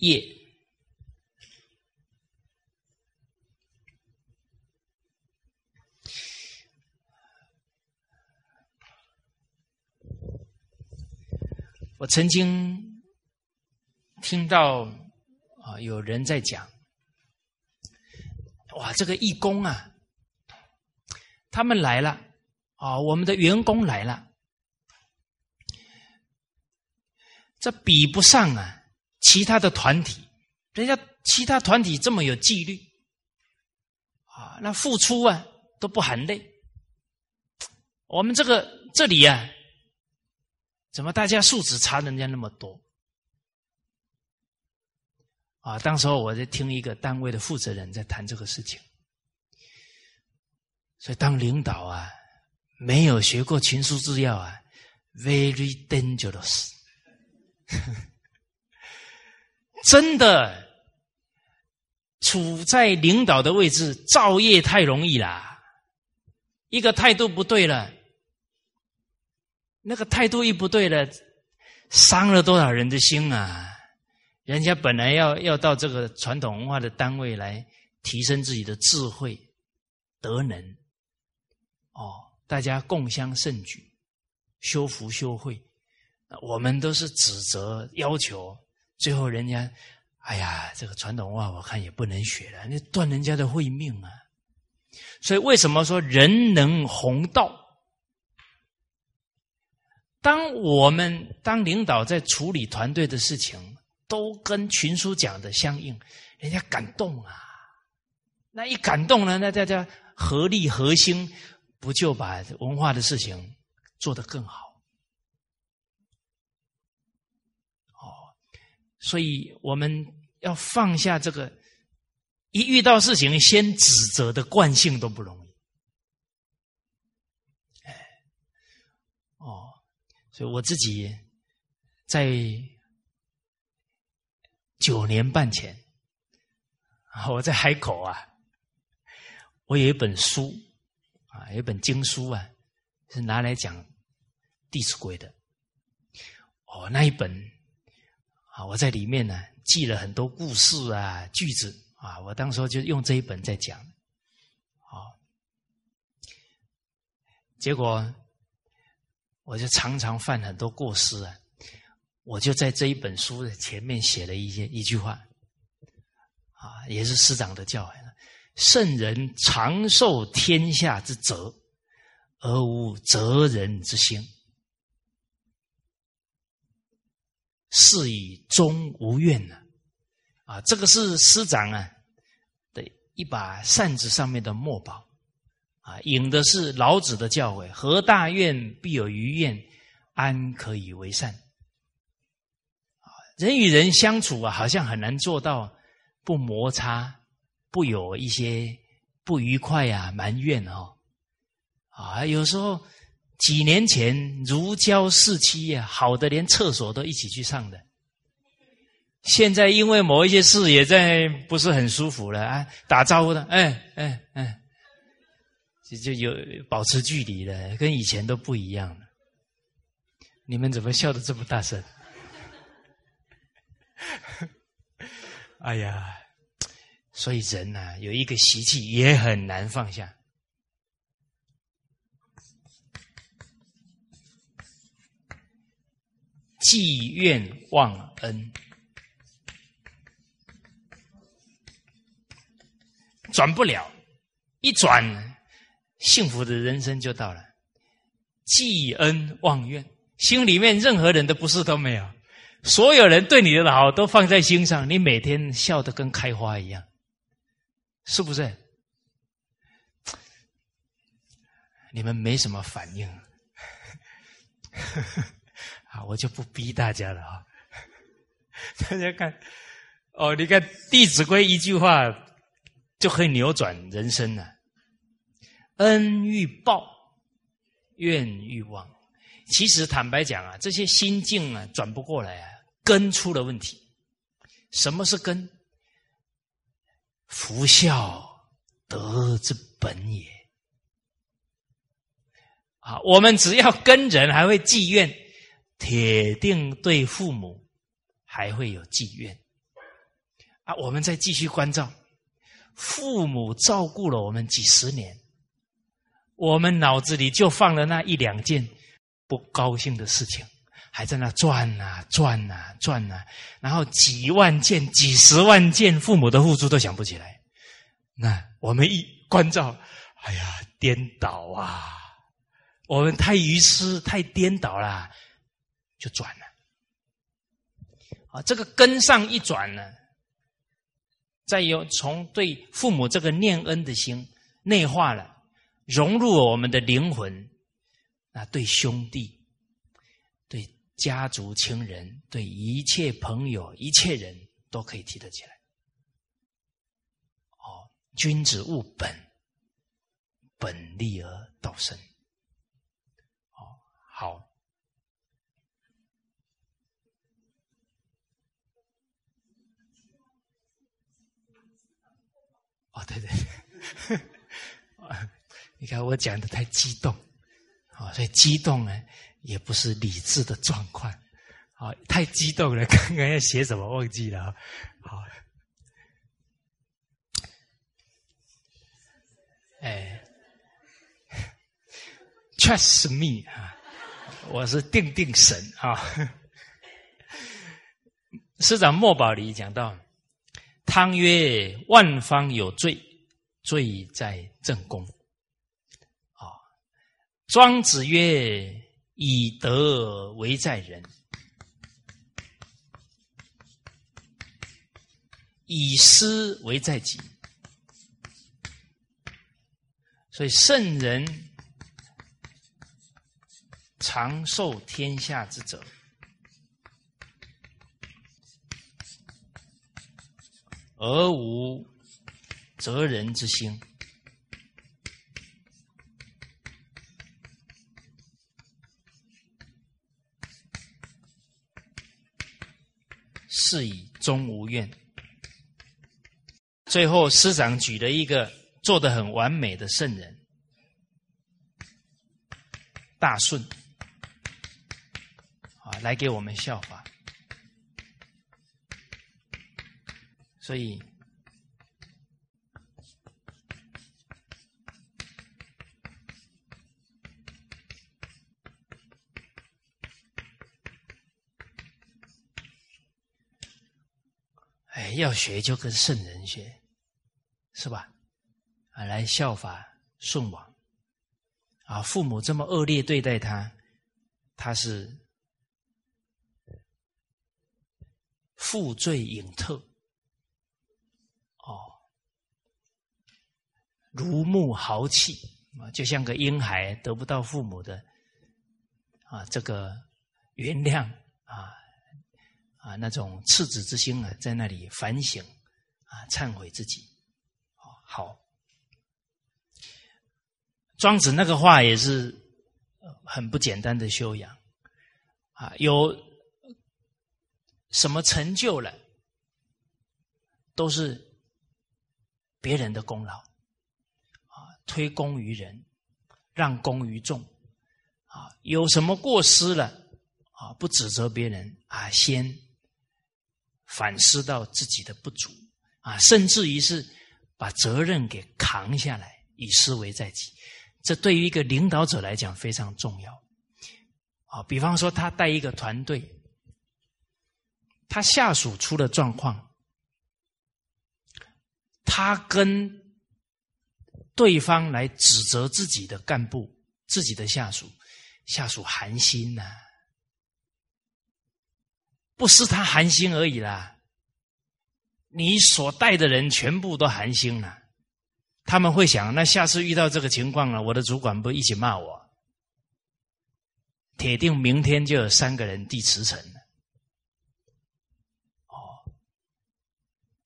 页，我曾经听到啊，有人在讲，哇，这个义工啊，他们来了啊，我们的员工来了。这比不上啊，其他的团体，人家其他团体这么有纪律，啊，那付出啊都不含泪。我们这个这里啊，怎么大家素质差人家那么多？啊，当时候我在听一个单位的负责人在谈这个事情，所以当领导啊，没有学过情书治要啊，very dangerous。真的处在领导的位置，造业太容易啦。一个态度不对了，那个态度一不对了，伤了多少人的心啊！人家本来要要到这个传统文化的单位来提升自己的智慧、德能，哦，大家共襄盛举，修福修慧。我们都是指责、要求，最后人家，哎呀，这个传统文化我看也不能学了，那断人家的慧命啊！所以为什么说人能弘道？当我们当领导在处理团队的事情，都跟群书讲的相应，人家感动啊！那一感动了，那大家合力合心，不就把文化的事情做得更好？哦所以我们要放下这个一遇到事情先指责的惯性都不容易。哎，哦，所以我自己在九年半前，我在海口啊，我有一本书啊，有一本经书啊，是拿来讲《弟子规》的。哦，那一本。啊我在里面呢记了很多故事啊句子啊，我当时就用这一本在讲，好，结果我就常常犯很多过失啊，我就在这一本书的前面写了一些一句话，啊，也是师长的教诲：圣人长寿天下之责，而无责人之心。是以终无怨呢，啊，这个是师长啊的一把扇子上面的墨宝，啊，引的是老子的教诲：何大怨必有余怨，安可以为善？人与人相处啊，好像很难做到不摩擦，不有一些不愉快啊、埋怨哦。啊，有时候几年前如胶似漆呀，好的连厕所都一起去上的。现在因为某一些事也在不是很舒服了啊，打招呼的，哎哎哎，就就有保持距离了，跟以前都不一样了。你们怎么笑的这么大声？哎呀，所以人呐，有一个习气也很难放下。积怨忘恩，转不了，一转，幸福的人生就到了。记恩忘怨，心里面任何人的不是都没有。所有人对你的好都放在心上，你每天笑得跟开花一样，是不是？你们没什么反应，好，我就不逼大家了啊！大家看，哦，你看《弟子规》一句话就可以扭转人生了：恩欲报，怨欲忘。其实坦白讲啊，这些心境啊，转不过来啊。根出了问题，什么是根？福孝德之本也。啊，我们只要跟人还会积怨，铁定对父母还会有积怨。啊，我们再继续关照，父母照顾了我们几十年，我们脑子里就放了那一两件不高兴的事情。还在那转呐转呐转呐，然后几万件、几十万件父母的付出都想不起来。那我们一关照，哎呀，颠倒啊！我们太愚痴、太颠倒了，就转了。啊，这个根上一转呢，再有从对父母这个念恩的心内化了，融入我们的灵魂。啊，对兄弟。家族亲人对一切朋友一切人都可以提得起来。哦，君子务本，本立而道生。哦，好。哦，对对，你看我讲的太激动，哦，所以激动呢。也不是理智的状况，啊，太激动了。刚刚要写什么忘记了，好，哎，trust me 啊，我是定定神啊。师长莫宝里讲到，汤曰：万方有罪，罪在正宫。啊，庄子曰。以德为在人，以失为在己。所以圣人长寿天下之者，而无责人之心。是以终无怨。最后，师长举了一个做的很完美的圣人大顺啊，来给我们效法。所以。要学就跟圣人学，是吧？啊，来效法舜王。啊，父母这么恶劣对待他，他是负罪隐特。哦，如沐豪气啊，就像个婴孩得不到父母的啊这个原谅啊。啊，那种赤子之心啊，在那里反省啊，忏悔自己。好，庄子那个话也是很不简单的修养啊，有什么成就了，都是别人的功劳啊，推功于人，让功于众啊，有什么过失了啊，不指责别人啊，先反思到自己的不足啊，甚至于是把责任给扛下来，以思为在己。这对于一个领导者来讲非常重要，啊，比方说他带一个团队，他下属出了状况，他跟对方来指责自己的干部、自己的下属，下属寒心呐，不是他寒心而已啦，你所带的人全部都寒心了。他们会想，那下次遇到这个情况了，我的主管不一起骂我，铁定明天就有三个人递辞呈了。哦，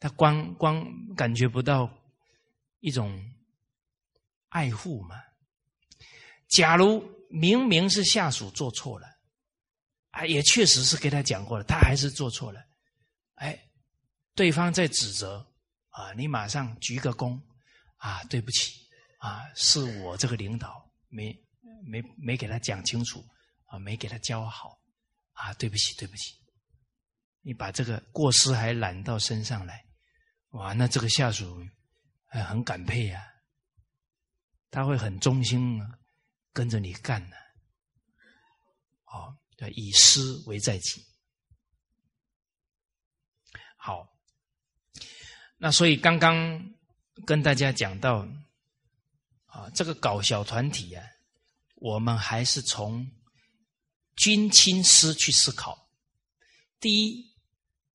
他光光感觉不到一种爱护嘛？假如明明是下属做错了，啊，也确实是给他讲过了，他还是做错了，哎，对方在指责啊，你马上鞠个躬。啊，对不起，啊，是我这个领导没没没给他讲清楚，啊，没给他教好，啊，对不起，对不起，你把这个过失还揽到身上来，哇，那这个下属还很感佩呀，他会很忠心跟着你干呢，哦，以私为在己，好，那所以刚刚。跟大家讲到，啊，这个搞小团体啊，我们还是从军亲师去思考。第一，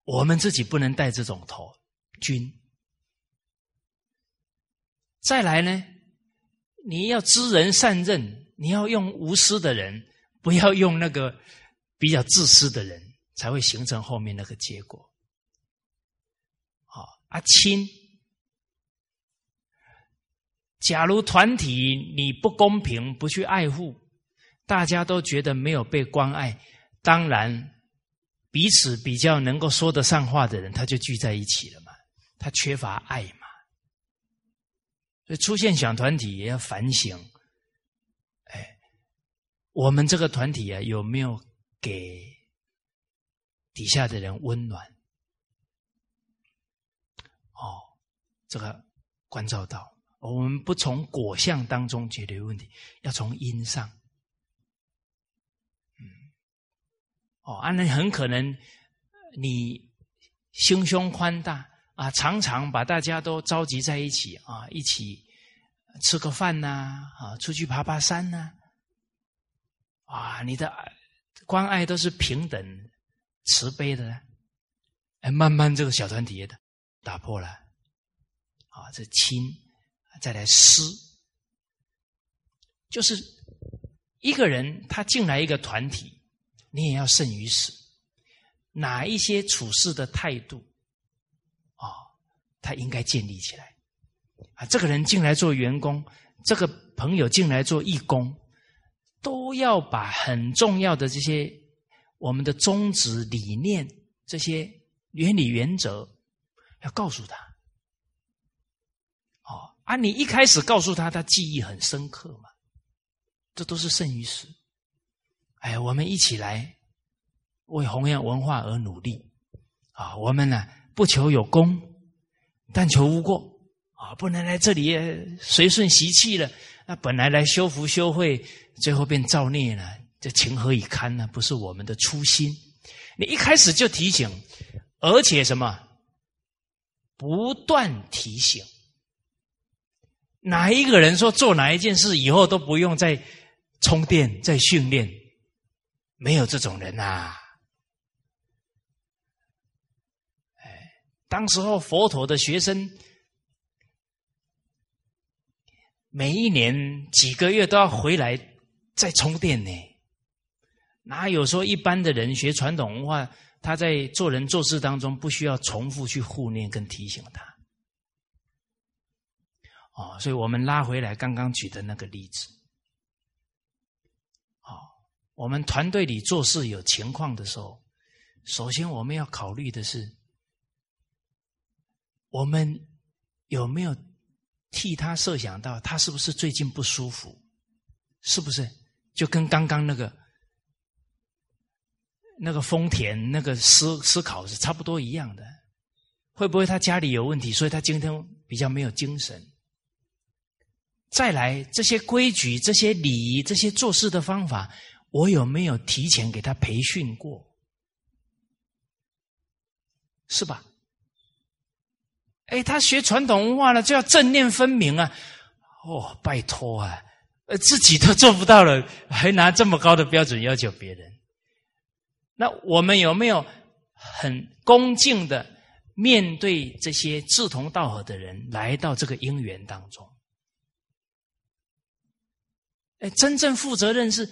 我们自己不能带这种头军。再来呢，你要知人善任，你要用无私的人，不要用那个比较自私的人，才会形成后面那个结果。好，阿亲。假如团体你不公平，不去爱护，大家都觉得没有被关爱，当然彼此比较能够说得上话的人，他就聚在一起了嘛。他缺乏爱嘛，所以出现小团体也要反省。我们这个团体啊，有没有给底下的人温暖？哦，这个关照到。我们不从果相当中解决问题，要从因上。嗯，哦，啊，那很可能你心胸宽大啊，常常把大家都召集在一起啊，一起吃个饭呐，啊，出去爬爬山呐，啊你的关爱都是平等、慈悲的，哎，慢慢这个小团体也打破了，啊，这亲。再来施，就是一个人他进来一个团体，你也要胜于死。哪一些处事的态度啊，他应该建立起来啊。这个人进来做员工，这个朋友进来做义工，都要把很重要的这些我们的宗旨理念、这些原理原则要告诉他。哦啊，你一开始告诉他，他记忆很深刻嘛？这都是胜于死。哎，我们一起来为弘扬文化而努力啊！我们呢，不求有功，但求无过啊！不能来这里随顺习气了。那本来来修福修慧，最后变造孽了，这情何以堪呢？不是我们的初心。你一开始就提醒，而且什么，不断提醒。哪一个人说做哪一件事以后都不用再充电、再训练？没有这种人呐！哎，当时候佛陀的学生，每一年几个月都要回来再充电呢。哪有说一般的人学传统文化，他在做人做事当中不需要重复去护念跟提醒他？哦，所以我们拉回来刚刚举的那个例子。哦，我们团队里做事有情况的时候，首先我们要考虑的是，我们有没有替他设想到他是不是最近不舒服？是不是就跟刚刚那个那个丰田那个思思考是差不多一样的？会不会他家里有问题，所以他今天比较没有精神？再来，这些规矩、这些礼仪、这些做事的方法，我有没有提前给他培训过？是吧？哎，他学传统文化了，就要正念分明啊！哦，拜托啊，呃，自己都做不到了，还拿这么高的标准要求别人？那我们有没有很恭敬的面对这些志同道合的人来到这个因缘当中？哎，真正负责任是，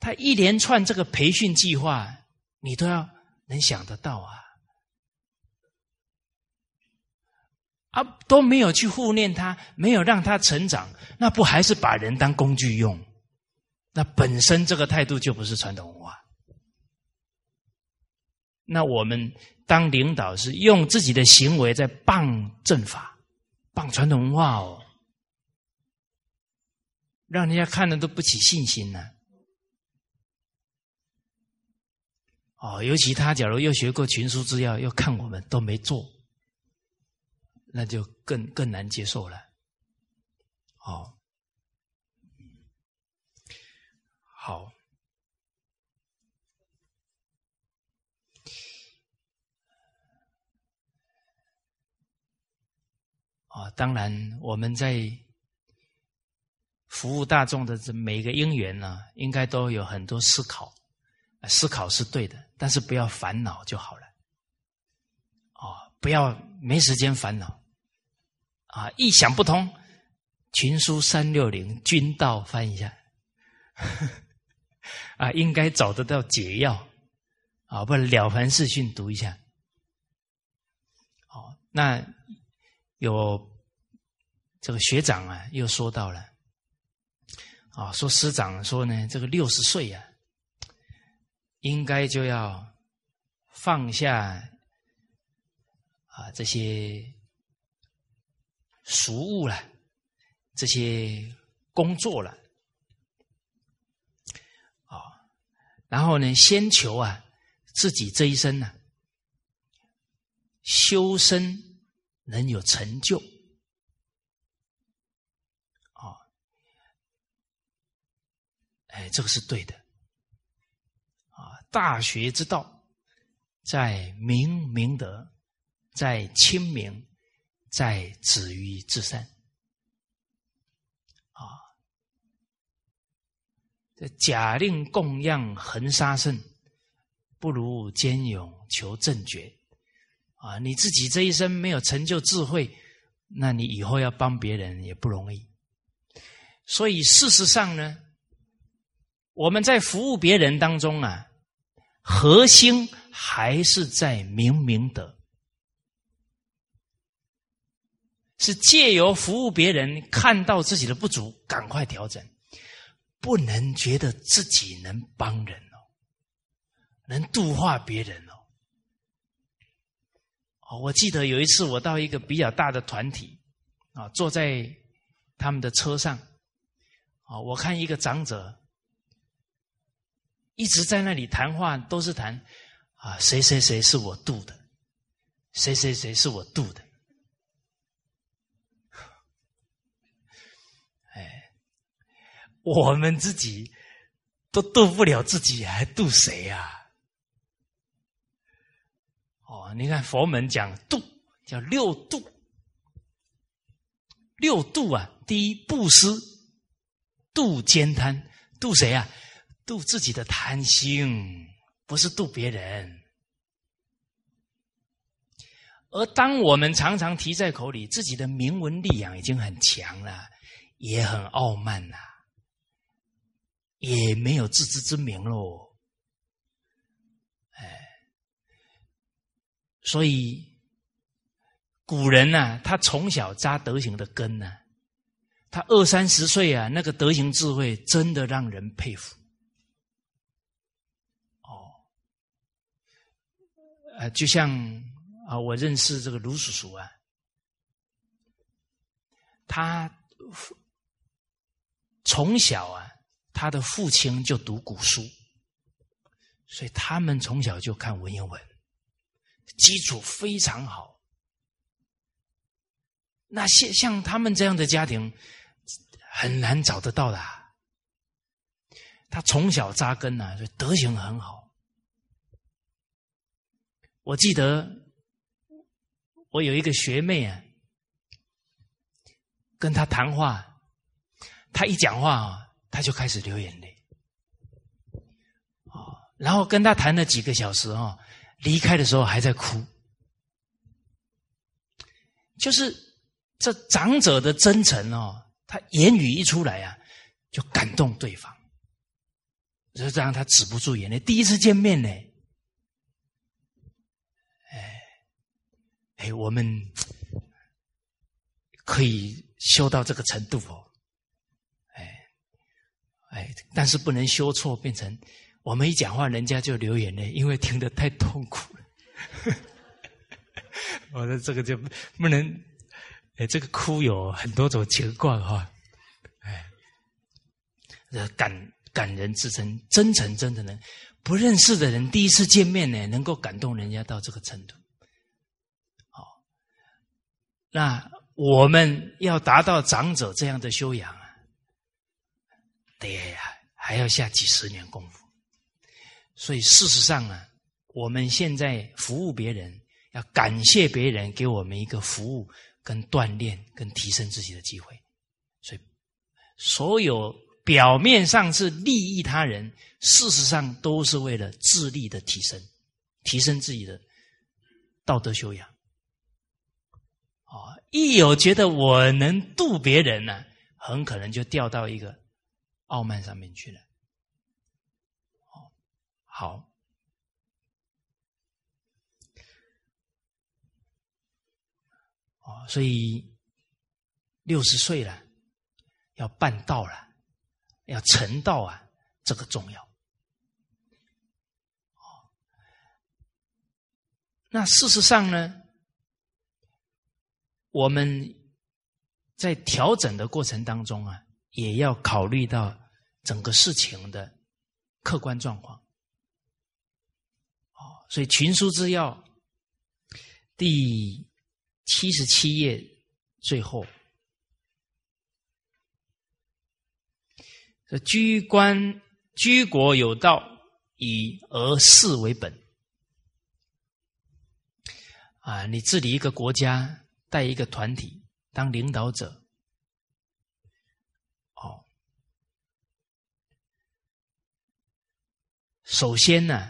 他一连串这个培训计划，你都要能想得到啊！啊，都没有去护念他，没有让他成长，那不还是把人当工具用？那本身这个态度就不是传统文化。那我们当领导是用自己的行为在棒正法、棒传统文化哦。让人家看了都不起信心呢。哦，尤其他假如又学过群书之要，又看我们都没做，那就更更难接受了。哦，好，啊，当然我们在。服务大众的这每个因缘呢，应该都有很多思考，思考是对的，但是不要烦恼就好了。啊，不要没时间烦恼，啊，一想不通，群书三六零君道翻一下，啊，应该找得到解药，啊，不然了凡四训读一下。哦，那有这个学长啊，又说到了。啊，说师长说呢，这个六十岁啊，应该就要放下啊这些俗务了，这些工作了，啊，然后呢，先求啊自己这一生呢修身能有成就。啊哎，这个是对的，啊！大学之道，在明明德，在亲民，在止于至善，啊！这假令供养恒沙圣，不如坚勇求正觉，啊！你自己这一生没有成就智慧，那你以后要帮别人也不容易。所以事实上呢？我们在服务别人当中啊，核心还是在明明德，是借由服务别人，看到自己的不足，赶快调整，不能觉得自己能帮人哦，能度化别人哦。哦，我记得有一次我到一个比较大的团体啊，坐在他们的车上啊，我看一个长者。一直在那里谈话，都是谈啊，谁谁谁是我度的，谁谁谁是我度的。我们自己都度不了自己，还度谁呀？哦，你看佛门讲度，叫六度，六度啊，第一布施，度兼贪，度谁啊？度自己的贪心，不是度别人。而当我们常常提在口里，自己的名闻力量已经很强了，也很傲慢了，也没有自知之明喽。哎，所以古人呢，他从小扎德行的根呢，他二三十岁啊，那个德行智慧真的让人佩服。哦，呃，就像啊，我认识这个卢叔叔啊，他从小啊，他的父亲就读古书，所以他们从小就看文言文，基础非常好。那像像他们这样的家庭。很难找得到的。他从小扎根呐，所以德行很好。我记得我有一个学妹啊，跟他谈话，他一讲话啊，他就开始流眼泪。哦，然后跟他谈了几个小时啊，离开的时候还在哭。就是这长者的真诚哦。他言语一出来啊，就感动对方，就让他止不住眼泪。第一次见面呢，哎，哎，我们可以修到这个程度哦，哎，但是不能修错，变成我们一讲话，人家就流眼泪，因为听得太痛苦了。我说这个就不能。哎，这个哭有很多种情况哈，哎，感感人至深，真诚真的人，不认识的人第一次见面呢，能够感动人家到这个程度，好，那我们要达到长者这样的修养啊，得呀，还要下几十年功夫。所以事实上啊，我们现在服务别人，要感谢别人给我们一个服务。跟锻炼、跟提升自己的机会，所以所有表面上是利益他人，事实上都是为了智力的提升，提升自己的道德修养。哦，一有觉得我能渡别人呢，很可能就掉到一个傲慢上面去了。哦，好。哦，所以六十岁了，要办道了，要成道啊，这个重要。哦，那事实上呢，我们在调整的过程当中啊，也要考虑到整个事情的客观状况。哦，所以群书之要第。七十七页最后，这居官居国有道，以而事为本。啊，你治理一个国家，带一个团体，当领导者，哦，首先呢，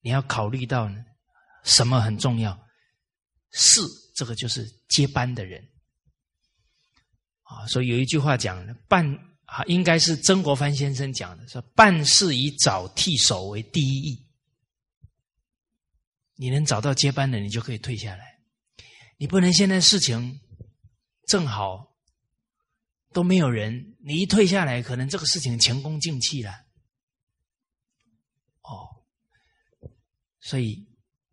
你要考虑到呢，什么很重要？是。这个就是接班的人啊，所以有一句话讲，办啊，应该是曾国藩先生讲的，说办事以找替手为第一义。你能找到接班的，你就可以退下来。你不能现在事情正好都没有人，你一退下来，可能这个事情前功尽弃了。所以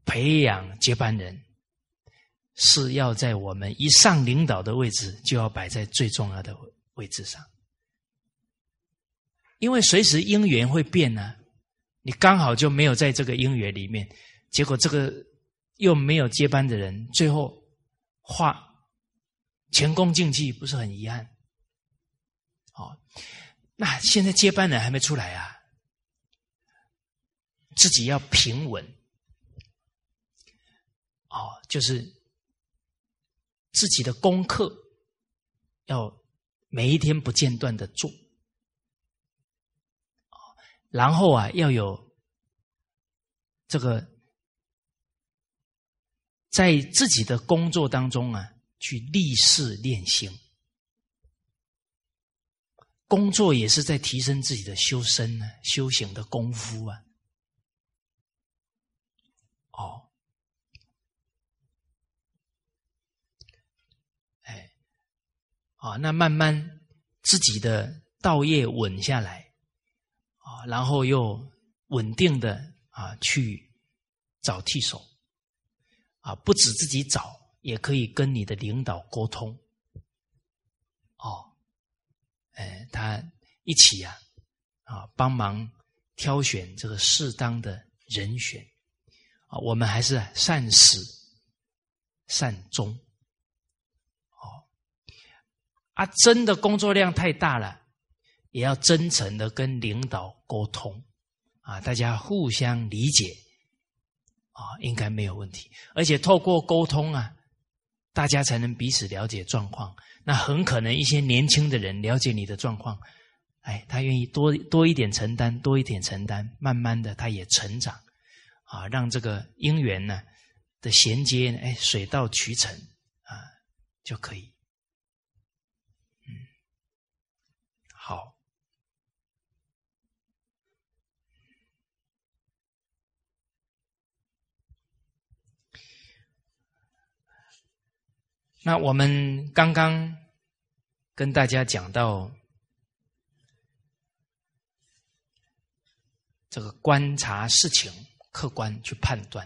培养接班人。是要在我们一上领导的位置，就要摆在最重要的位置上，因为随时因缘会变呢。你刚好就没有在这个因缘里面，结果这个又没有接班的人，最后化前功尽弃，不是很遗憾？哦，那现在接班人还没出来啊，自己要平稳。哦，就是。自己的功课要每一天不间断的做，然后啊要有这个在自己的工作当中啊去立事练心，工作也是在提升自己的修身呢，修行的功夫啊。啊，那慢慢自己的道业稳下来啊，然后又稳定的啊去找替手啊，不止自己找，也可以跟你的领导沟通哦，哎，他一起呀啊帮忙挑选这个适当的人选啊，我们还是善始善终。啊，真的工作量太大了，也要真诚的跟领导沟通，啊，大家互相理解，啊，应该没有问题。而且透过沟通啊，大家才能彼此了解状况。那很可能一些年轻的人了解你的状况，哎，他愿意多多一点承担，多一点承担，慢慢的他也成长，啊，让这个姻缘呢的衔接，哎，水到渠成啊，就可以。好，那我们刚刚跟大家讲到这个观察事情，客观去判断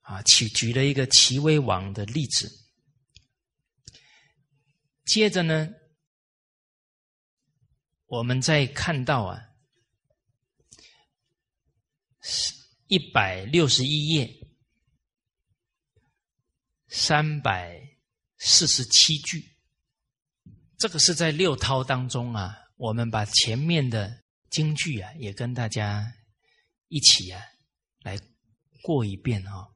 啊，举举了一个齐威王的例子。接着呢，我们再看到啊，一百六十一页，三百四十七句，这个是在六韬当中啊，我们把前面的京剧啊，也跟大家一起啊来过一遍啊。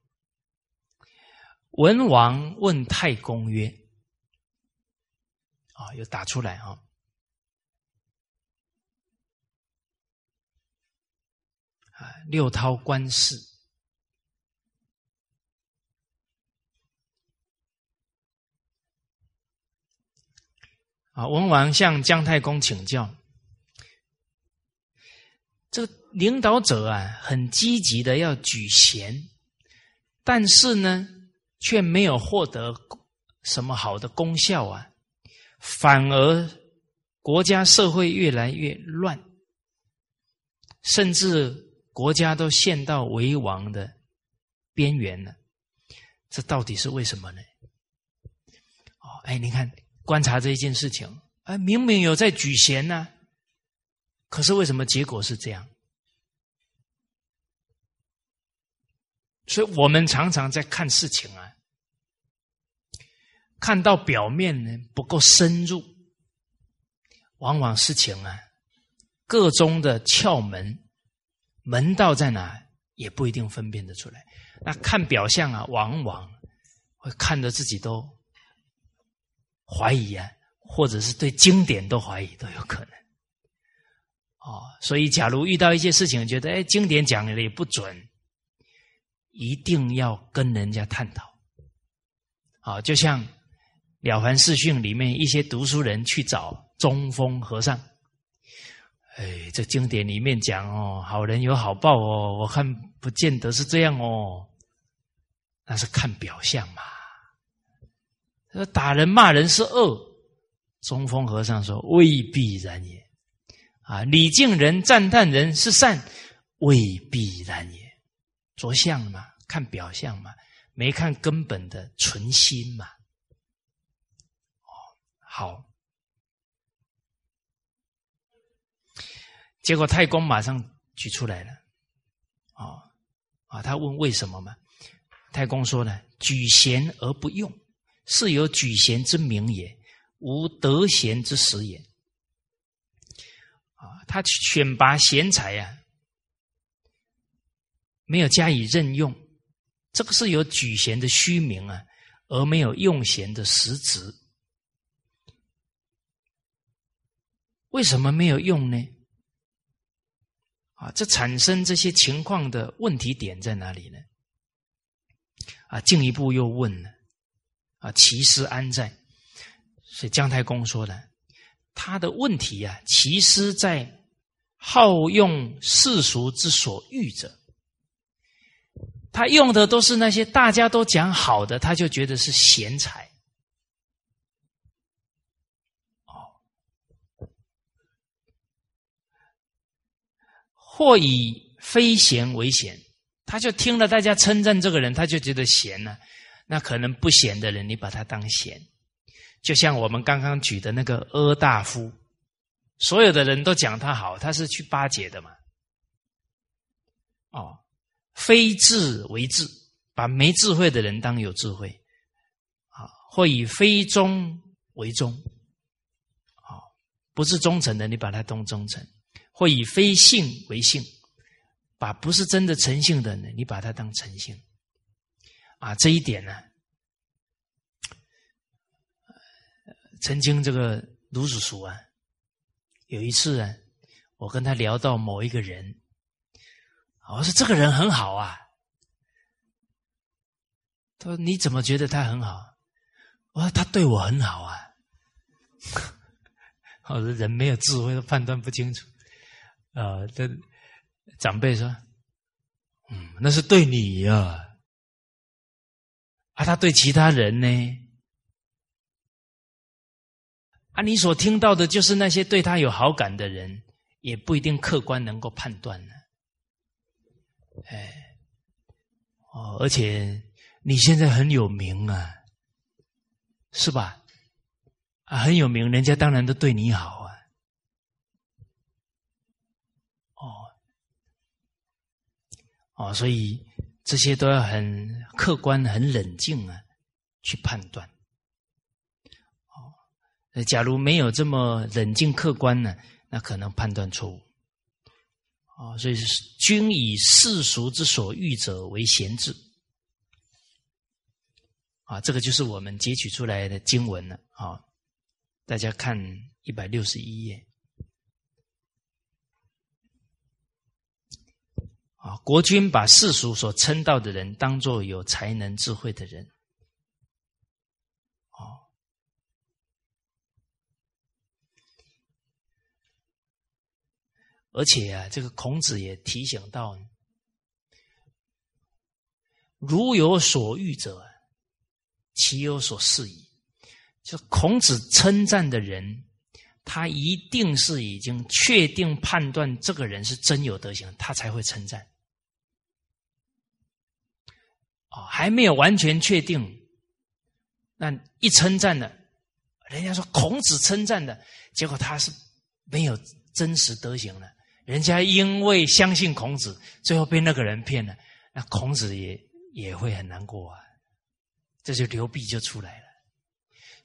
文王问太公曰。啊，又打出来啊！啊，六韬观事啊，文王向姜太公请教，这个领导者啊，很积极的要举贤，但是呢，却没有获得什么好的功效啊。反而国家社会越来越乱，甚至国家都陷到为王的边缘了。这到底是为什么呢？哦，哎，你看，观察这一件事情，哎，明明有在举贤呢，可是为什么结果是这样？所以我们常常在看事情啊。看到表面呢不够深入，往往事情啊，个中的窍门门道在哪也不一定分辨得出来。那看表象啊，往往会看得自己都怀疑啊，或者是对经典都怀疑都有可能。哦，所以假如遇到一些事情，觉得哎，经典讲的也不准，一定要跟人家探讨。啊，就像。《了凡四训》里面一些读书人去找中峰和尚，哎，这经典里面讲哦，好人有好报哦，我看不见得是这样哦，那是看表象嘛。说打人骂人是恶，中峰和尚说未必然也。啊，礼敬人赞叹人是善，未必然也。着相嘛，看表象嘛，没看根本的存心嘛。哦好，结果太公马上举出来了，啊啊，他问为什么嘛？太公说呢：举贤而不用，是有举贤之名也，无得贤之实也。啊，他选拔贤才呀，没有加以任用，这个是有举贤的虚名啊，而没有用贤的实质。为什么没有用呢？啊，这产生这些情况的问题点在哪里呢？啊，进一步又问了，啊，其师安在？是姜太公说的。他的问题啊，其师在好用世俗之所欲者，他用的都是那些大家都讲好的，他就觉得是贤才。或以非贤为贤，他就听了大家称赞这个人，他就觉得贤了、那可能不贤的人，你把他当贤，就像我们刚刚举的那个阿大夫，所有的人都讲他好，他是去巴结的嘛。哦，非智为智，把没智慧的人当有智慧，啊，或以非忠为忠，啊，不是忠诚的，你把他当忠诚；或以非信为信，把不是真的诚信的人，你把他当诚信。啊，这一点呢，曾经这个卢子叔啊，有一次啊，我跟他聊到某一个人，我说这个人很好啊，他说你怎么觉得他很好？我说他对我很好啊。我说人没有智慧都判断不清楚，啊，这长辈说，嗯，那是对你呀。啊，他对其他人呢？啊，你所听到的就是那些对他有好感的人，也不一定客观能够判断呢。哎，哦，而且你现在很有名啊，是吧？啊，很有名，人家当然都对你好啊。哦，哦，所以。这些都要很客观、很冷静啊，去判断。哦，假如没有这么冷静客观呢，那可能判断错误。啊，所以是君以世俗之所欲者为贤智。啊，这个就是我们截取出来的经文了。啊，大家看一百六十一页。啊，国君把世俗所称道的人当做有才能、智慧的人，哦，而且啊，这个孔子也提醒到：如有所欲者，其有所示矣。就孔子称赞的人，他一定是已经确定判断这个人是真有德行，他才会称赞。哦，还没有完全确定，那一称赞的，人家说孔子称赞的结果，他是没有真实德行的。人家因为相信孔子，最后被那个人骗了，那孔子也也会很难过啊。这就流弊就出来了。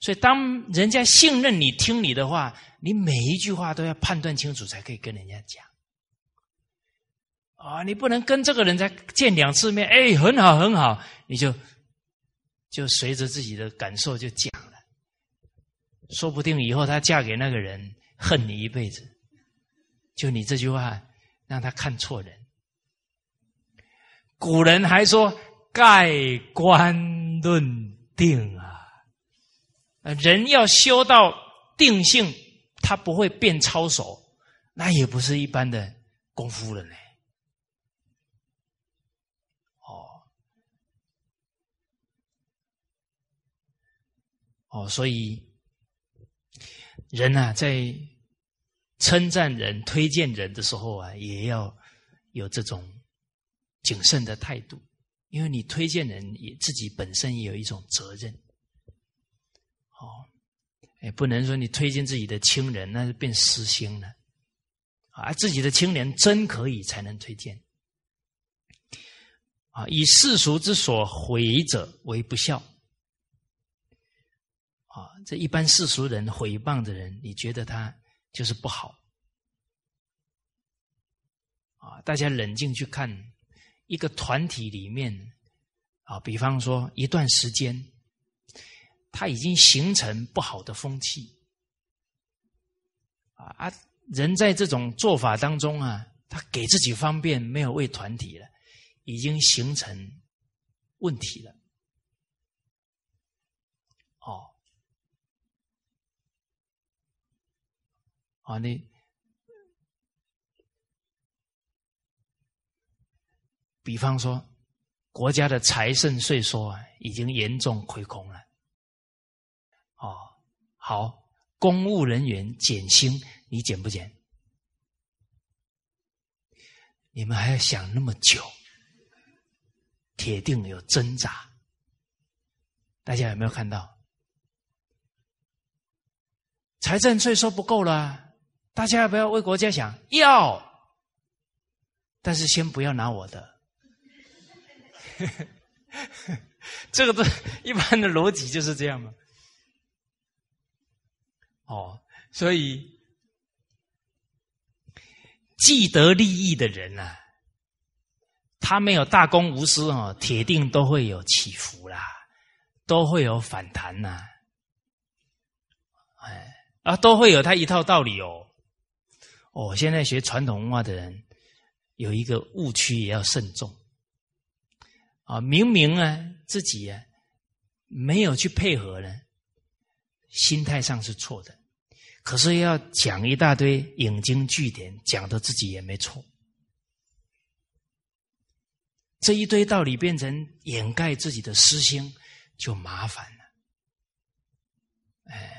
所以，当人家信任你、听你的话，你每一句话都要判断清楚，才可以跟人家讲。啊，你不能跟这个人才见两次面，哎，很好很好，你就就随着自己的感受就讲了，说不定以后她嫁给那个人恨你一辈子，就你这句话让他看错人。古人还说盖棺论定啊，人要修到定性，他不会变操守，那也不是一般的功夫了呢。哦，所以人呐，在称赞人、推荐人的时候啊，也要有这种谨慎的态度，因为你推荐人，也自己本身也有一种责任。哦，哎，不能说你推荐自己的亲人，那就变私心了。啊，自己的亲人真可以才能推荐。啊，以世俗之所毁者为不孝。这一般世俗人毁谤的人，你觉得他就是不好？啊，大家冷静去看一个团体里面，啊，比方说一段时间，他已经形成不好的风气，啊啊，人在这种做法当中啊，他给自己方便，没有为团体了，已经形成问题了。啊，你比方说，国家的财政税收啊，已经严重亏空了。哦，好，公务人员减薪，你减不减？你们还要想那么久，铁定有挣扎。大家有没有看到？财政税收不够了，大家要不要为国家想？要，但是先不要拿我的。这个都一般的逻辑就是这样嘛。哦，所以既得利益的人呐，他没有大公无私哦，铁定都会有起伏啦，都会有反弹呐。哎。啊，都会有他一套道理哦。哦，现在学传统文化的人有一个误区，也要慎重。啊，明明啊自己啊没有去配合呢，心态上是错的，可是要讲一大堆引经据典，讲的自己也没错。这一堆道理变成掩盖自己的私心，就麻烦了。哎。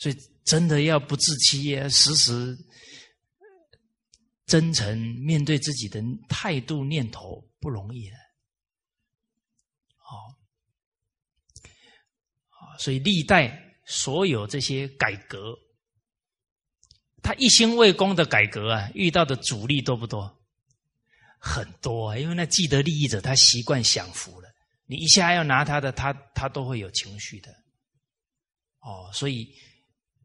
所以，真的要不自欺，时时真诚面对自己的态度念头，不容易的。好，所以历代所有这些改革，他一心为公的改革啊，遇到的阻力多不多？很多啊，因为那既得利益者他习惯享福了，你一下要拿他的，他他都会有情绪的。哦，所以。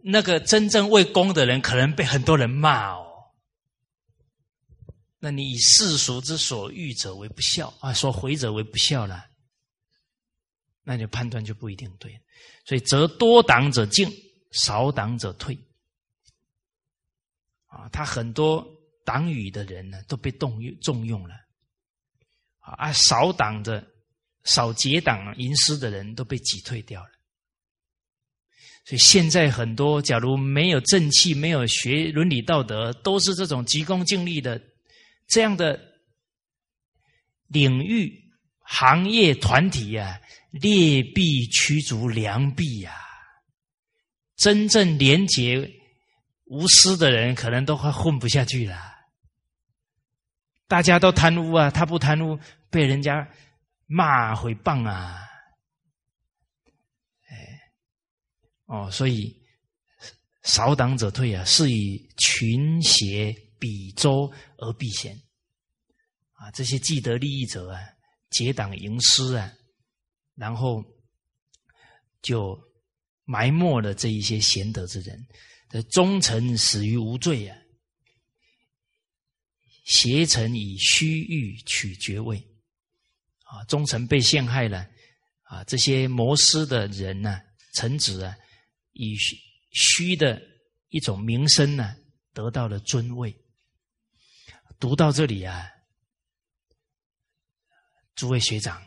那个真正为公的人，可能被很多人骂哦。那你以世俗之所欲者为不孝啊，所回者为不孝了，那你判断就不一定对。所以，则多党者进，少党者退。啊，他很多党羽的人呢，都被动用重用了。啊，少党的、少结党营私的人都被挤退掉了。所以现在很多，假如没有正气、没有学伦理道德，都是这种急功近利的这样的领域、行业、团体呀，劣币驱逐良币呀。真正廉洁无私的人，可能都快混不下去了。大家都贪污啊，他不贪污，被人家骂毁谤啊。哦，所以少党者退啊，是以群邪比周而避嫌啊。这些既得利益者啊，结党营私啊，然后就埋没了这一些贤德之人。的忠臣死于无罪啊，邪臣以虚欲取爵位啊，忠臣被陷害了啊，这些谋私的人呢，臣子啊。以虚虚的一种名声呢，得到了尊位。读到这里啊，诸位学长，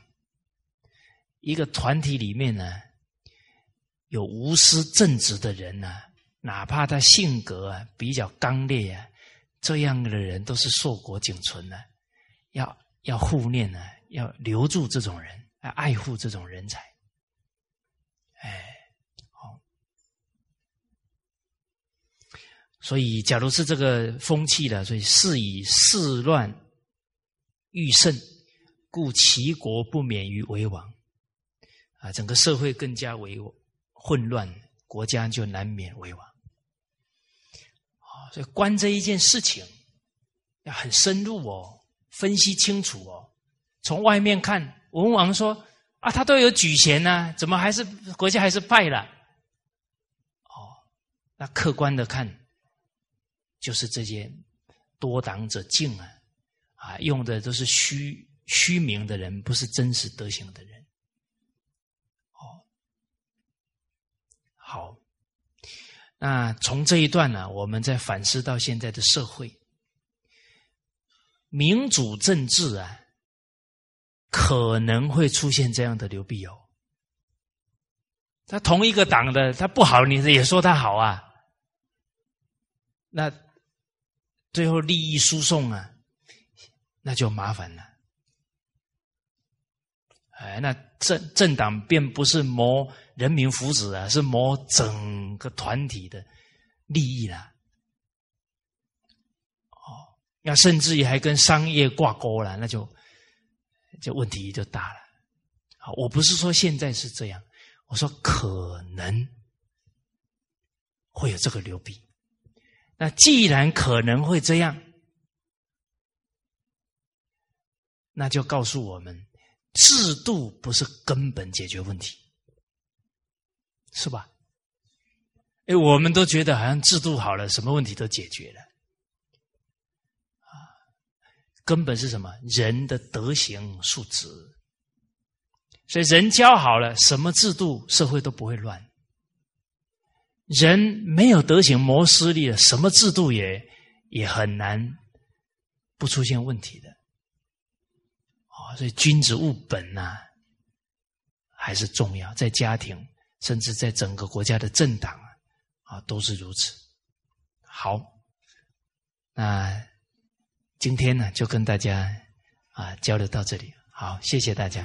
一个团体里面呢，有无私正直的人呢，哪怕他性格啊比较刚烈啊，这样的人都是硕果仅存的。要要护念呢，要留住这种人，要爱护这种人才。哎。所以，假如是这个风气的，所以是以事乱欲胜，故齐国不免于为王。啊，整个社会更加为混乱，国家就难免为王。啊，所以观这一件事情要很深入哦，分析清楚哦。从外面看，文王说啊，他都有举贤呢，怎么还是国家还是败了？哦，那客观的看。就是这些多党者进啊，啊，用的都是虚虚名的人，不是真实德行的人。哦，好，那从这一段呢，我们再反思到现在的社会，民主政治啊，可能会出现这样的流弊哦。他同一个党的，他不好，你也说他好啊，那。最后利益输送啊，那就麻烦了。哎，那政政党便不是谋人民福祉啊，是谋整个团体的利益了。哦，那甚至于还跟商业挂钩了，那就就问题就大了。好，我不是说现在是这样，我说可能会有这个流弊。那既然可能会这样，那就告诉我们，制度不是根本解决问题，是吧？哎，我们都觉得好像制度好了，什么问题都解决了，啊，根本是什么？人的德行素质。所以人教好了，什么制度社会都不会乱。人没有德行、谋私利了，什么制度也也很难不出现问题的。所以君子务本呐，还是重要，在家庭，甚至在整个国家的政党啊，都是如此。好，那今天呢，就跟大家啊交流到这里。好，谢谢大家。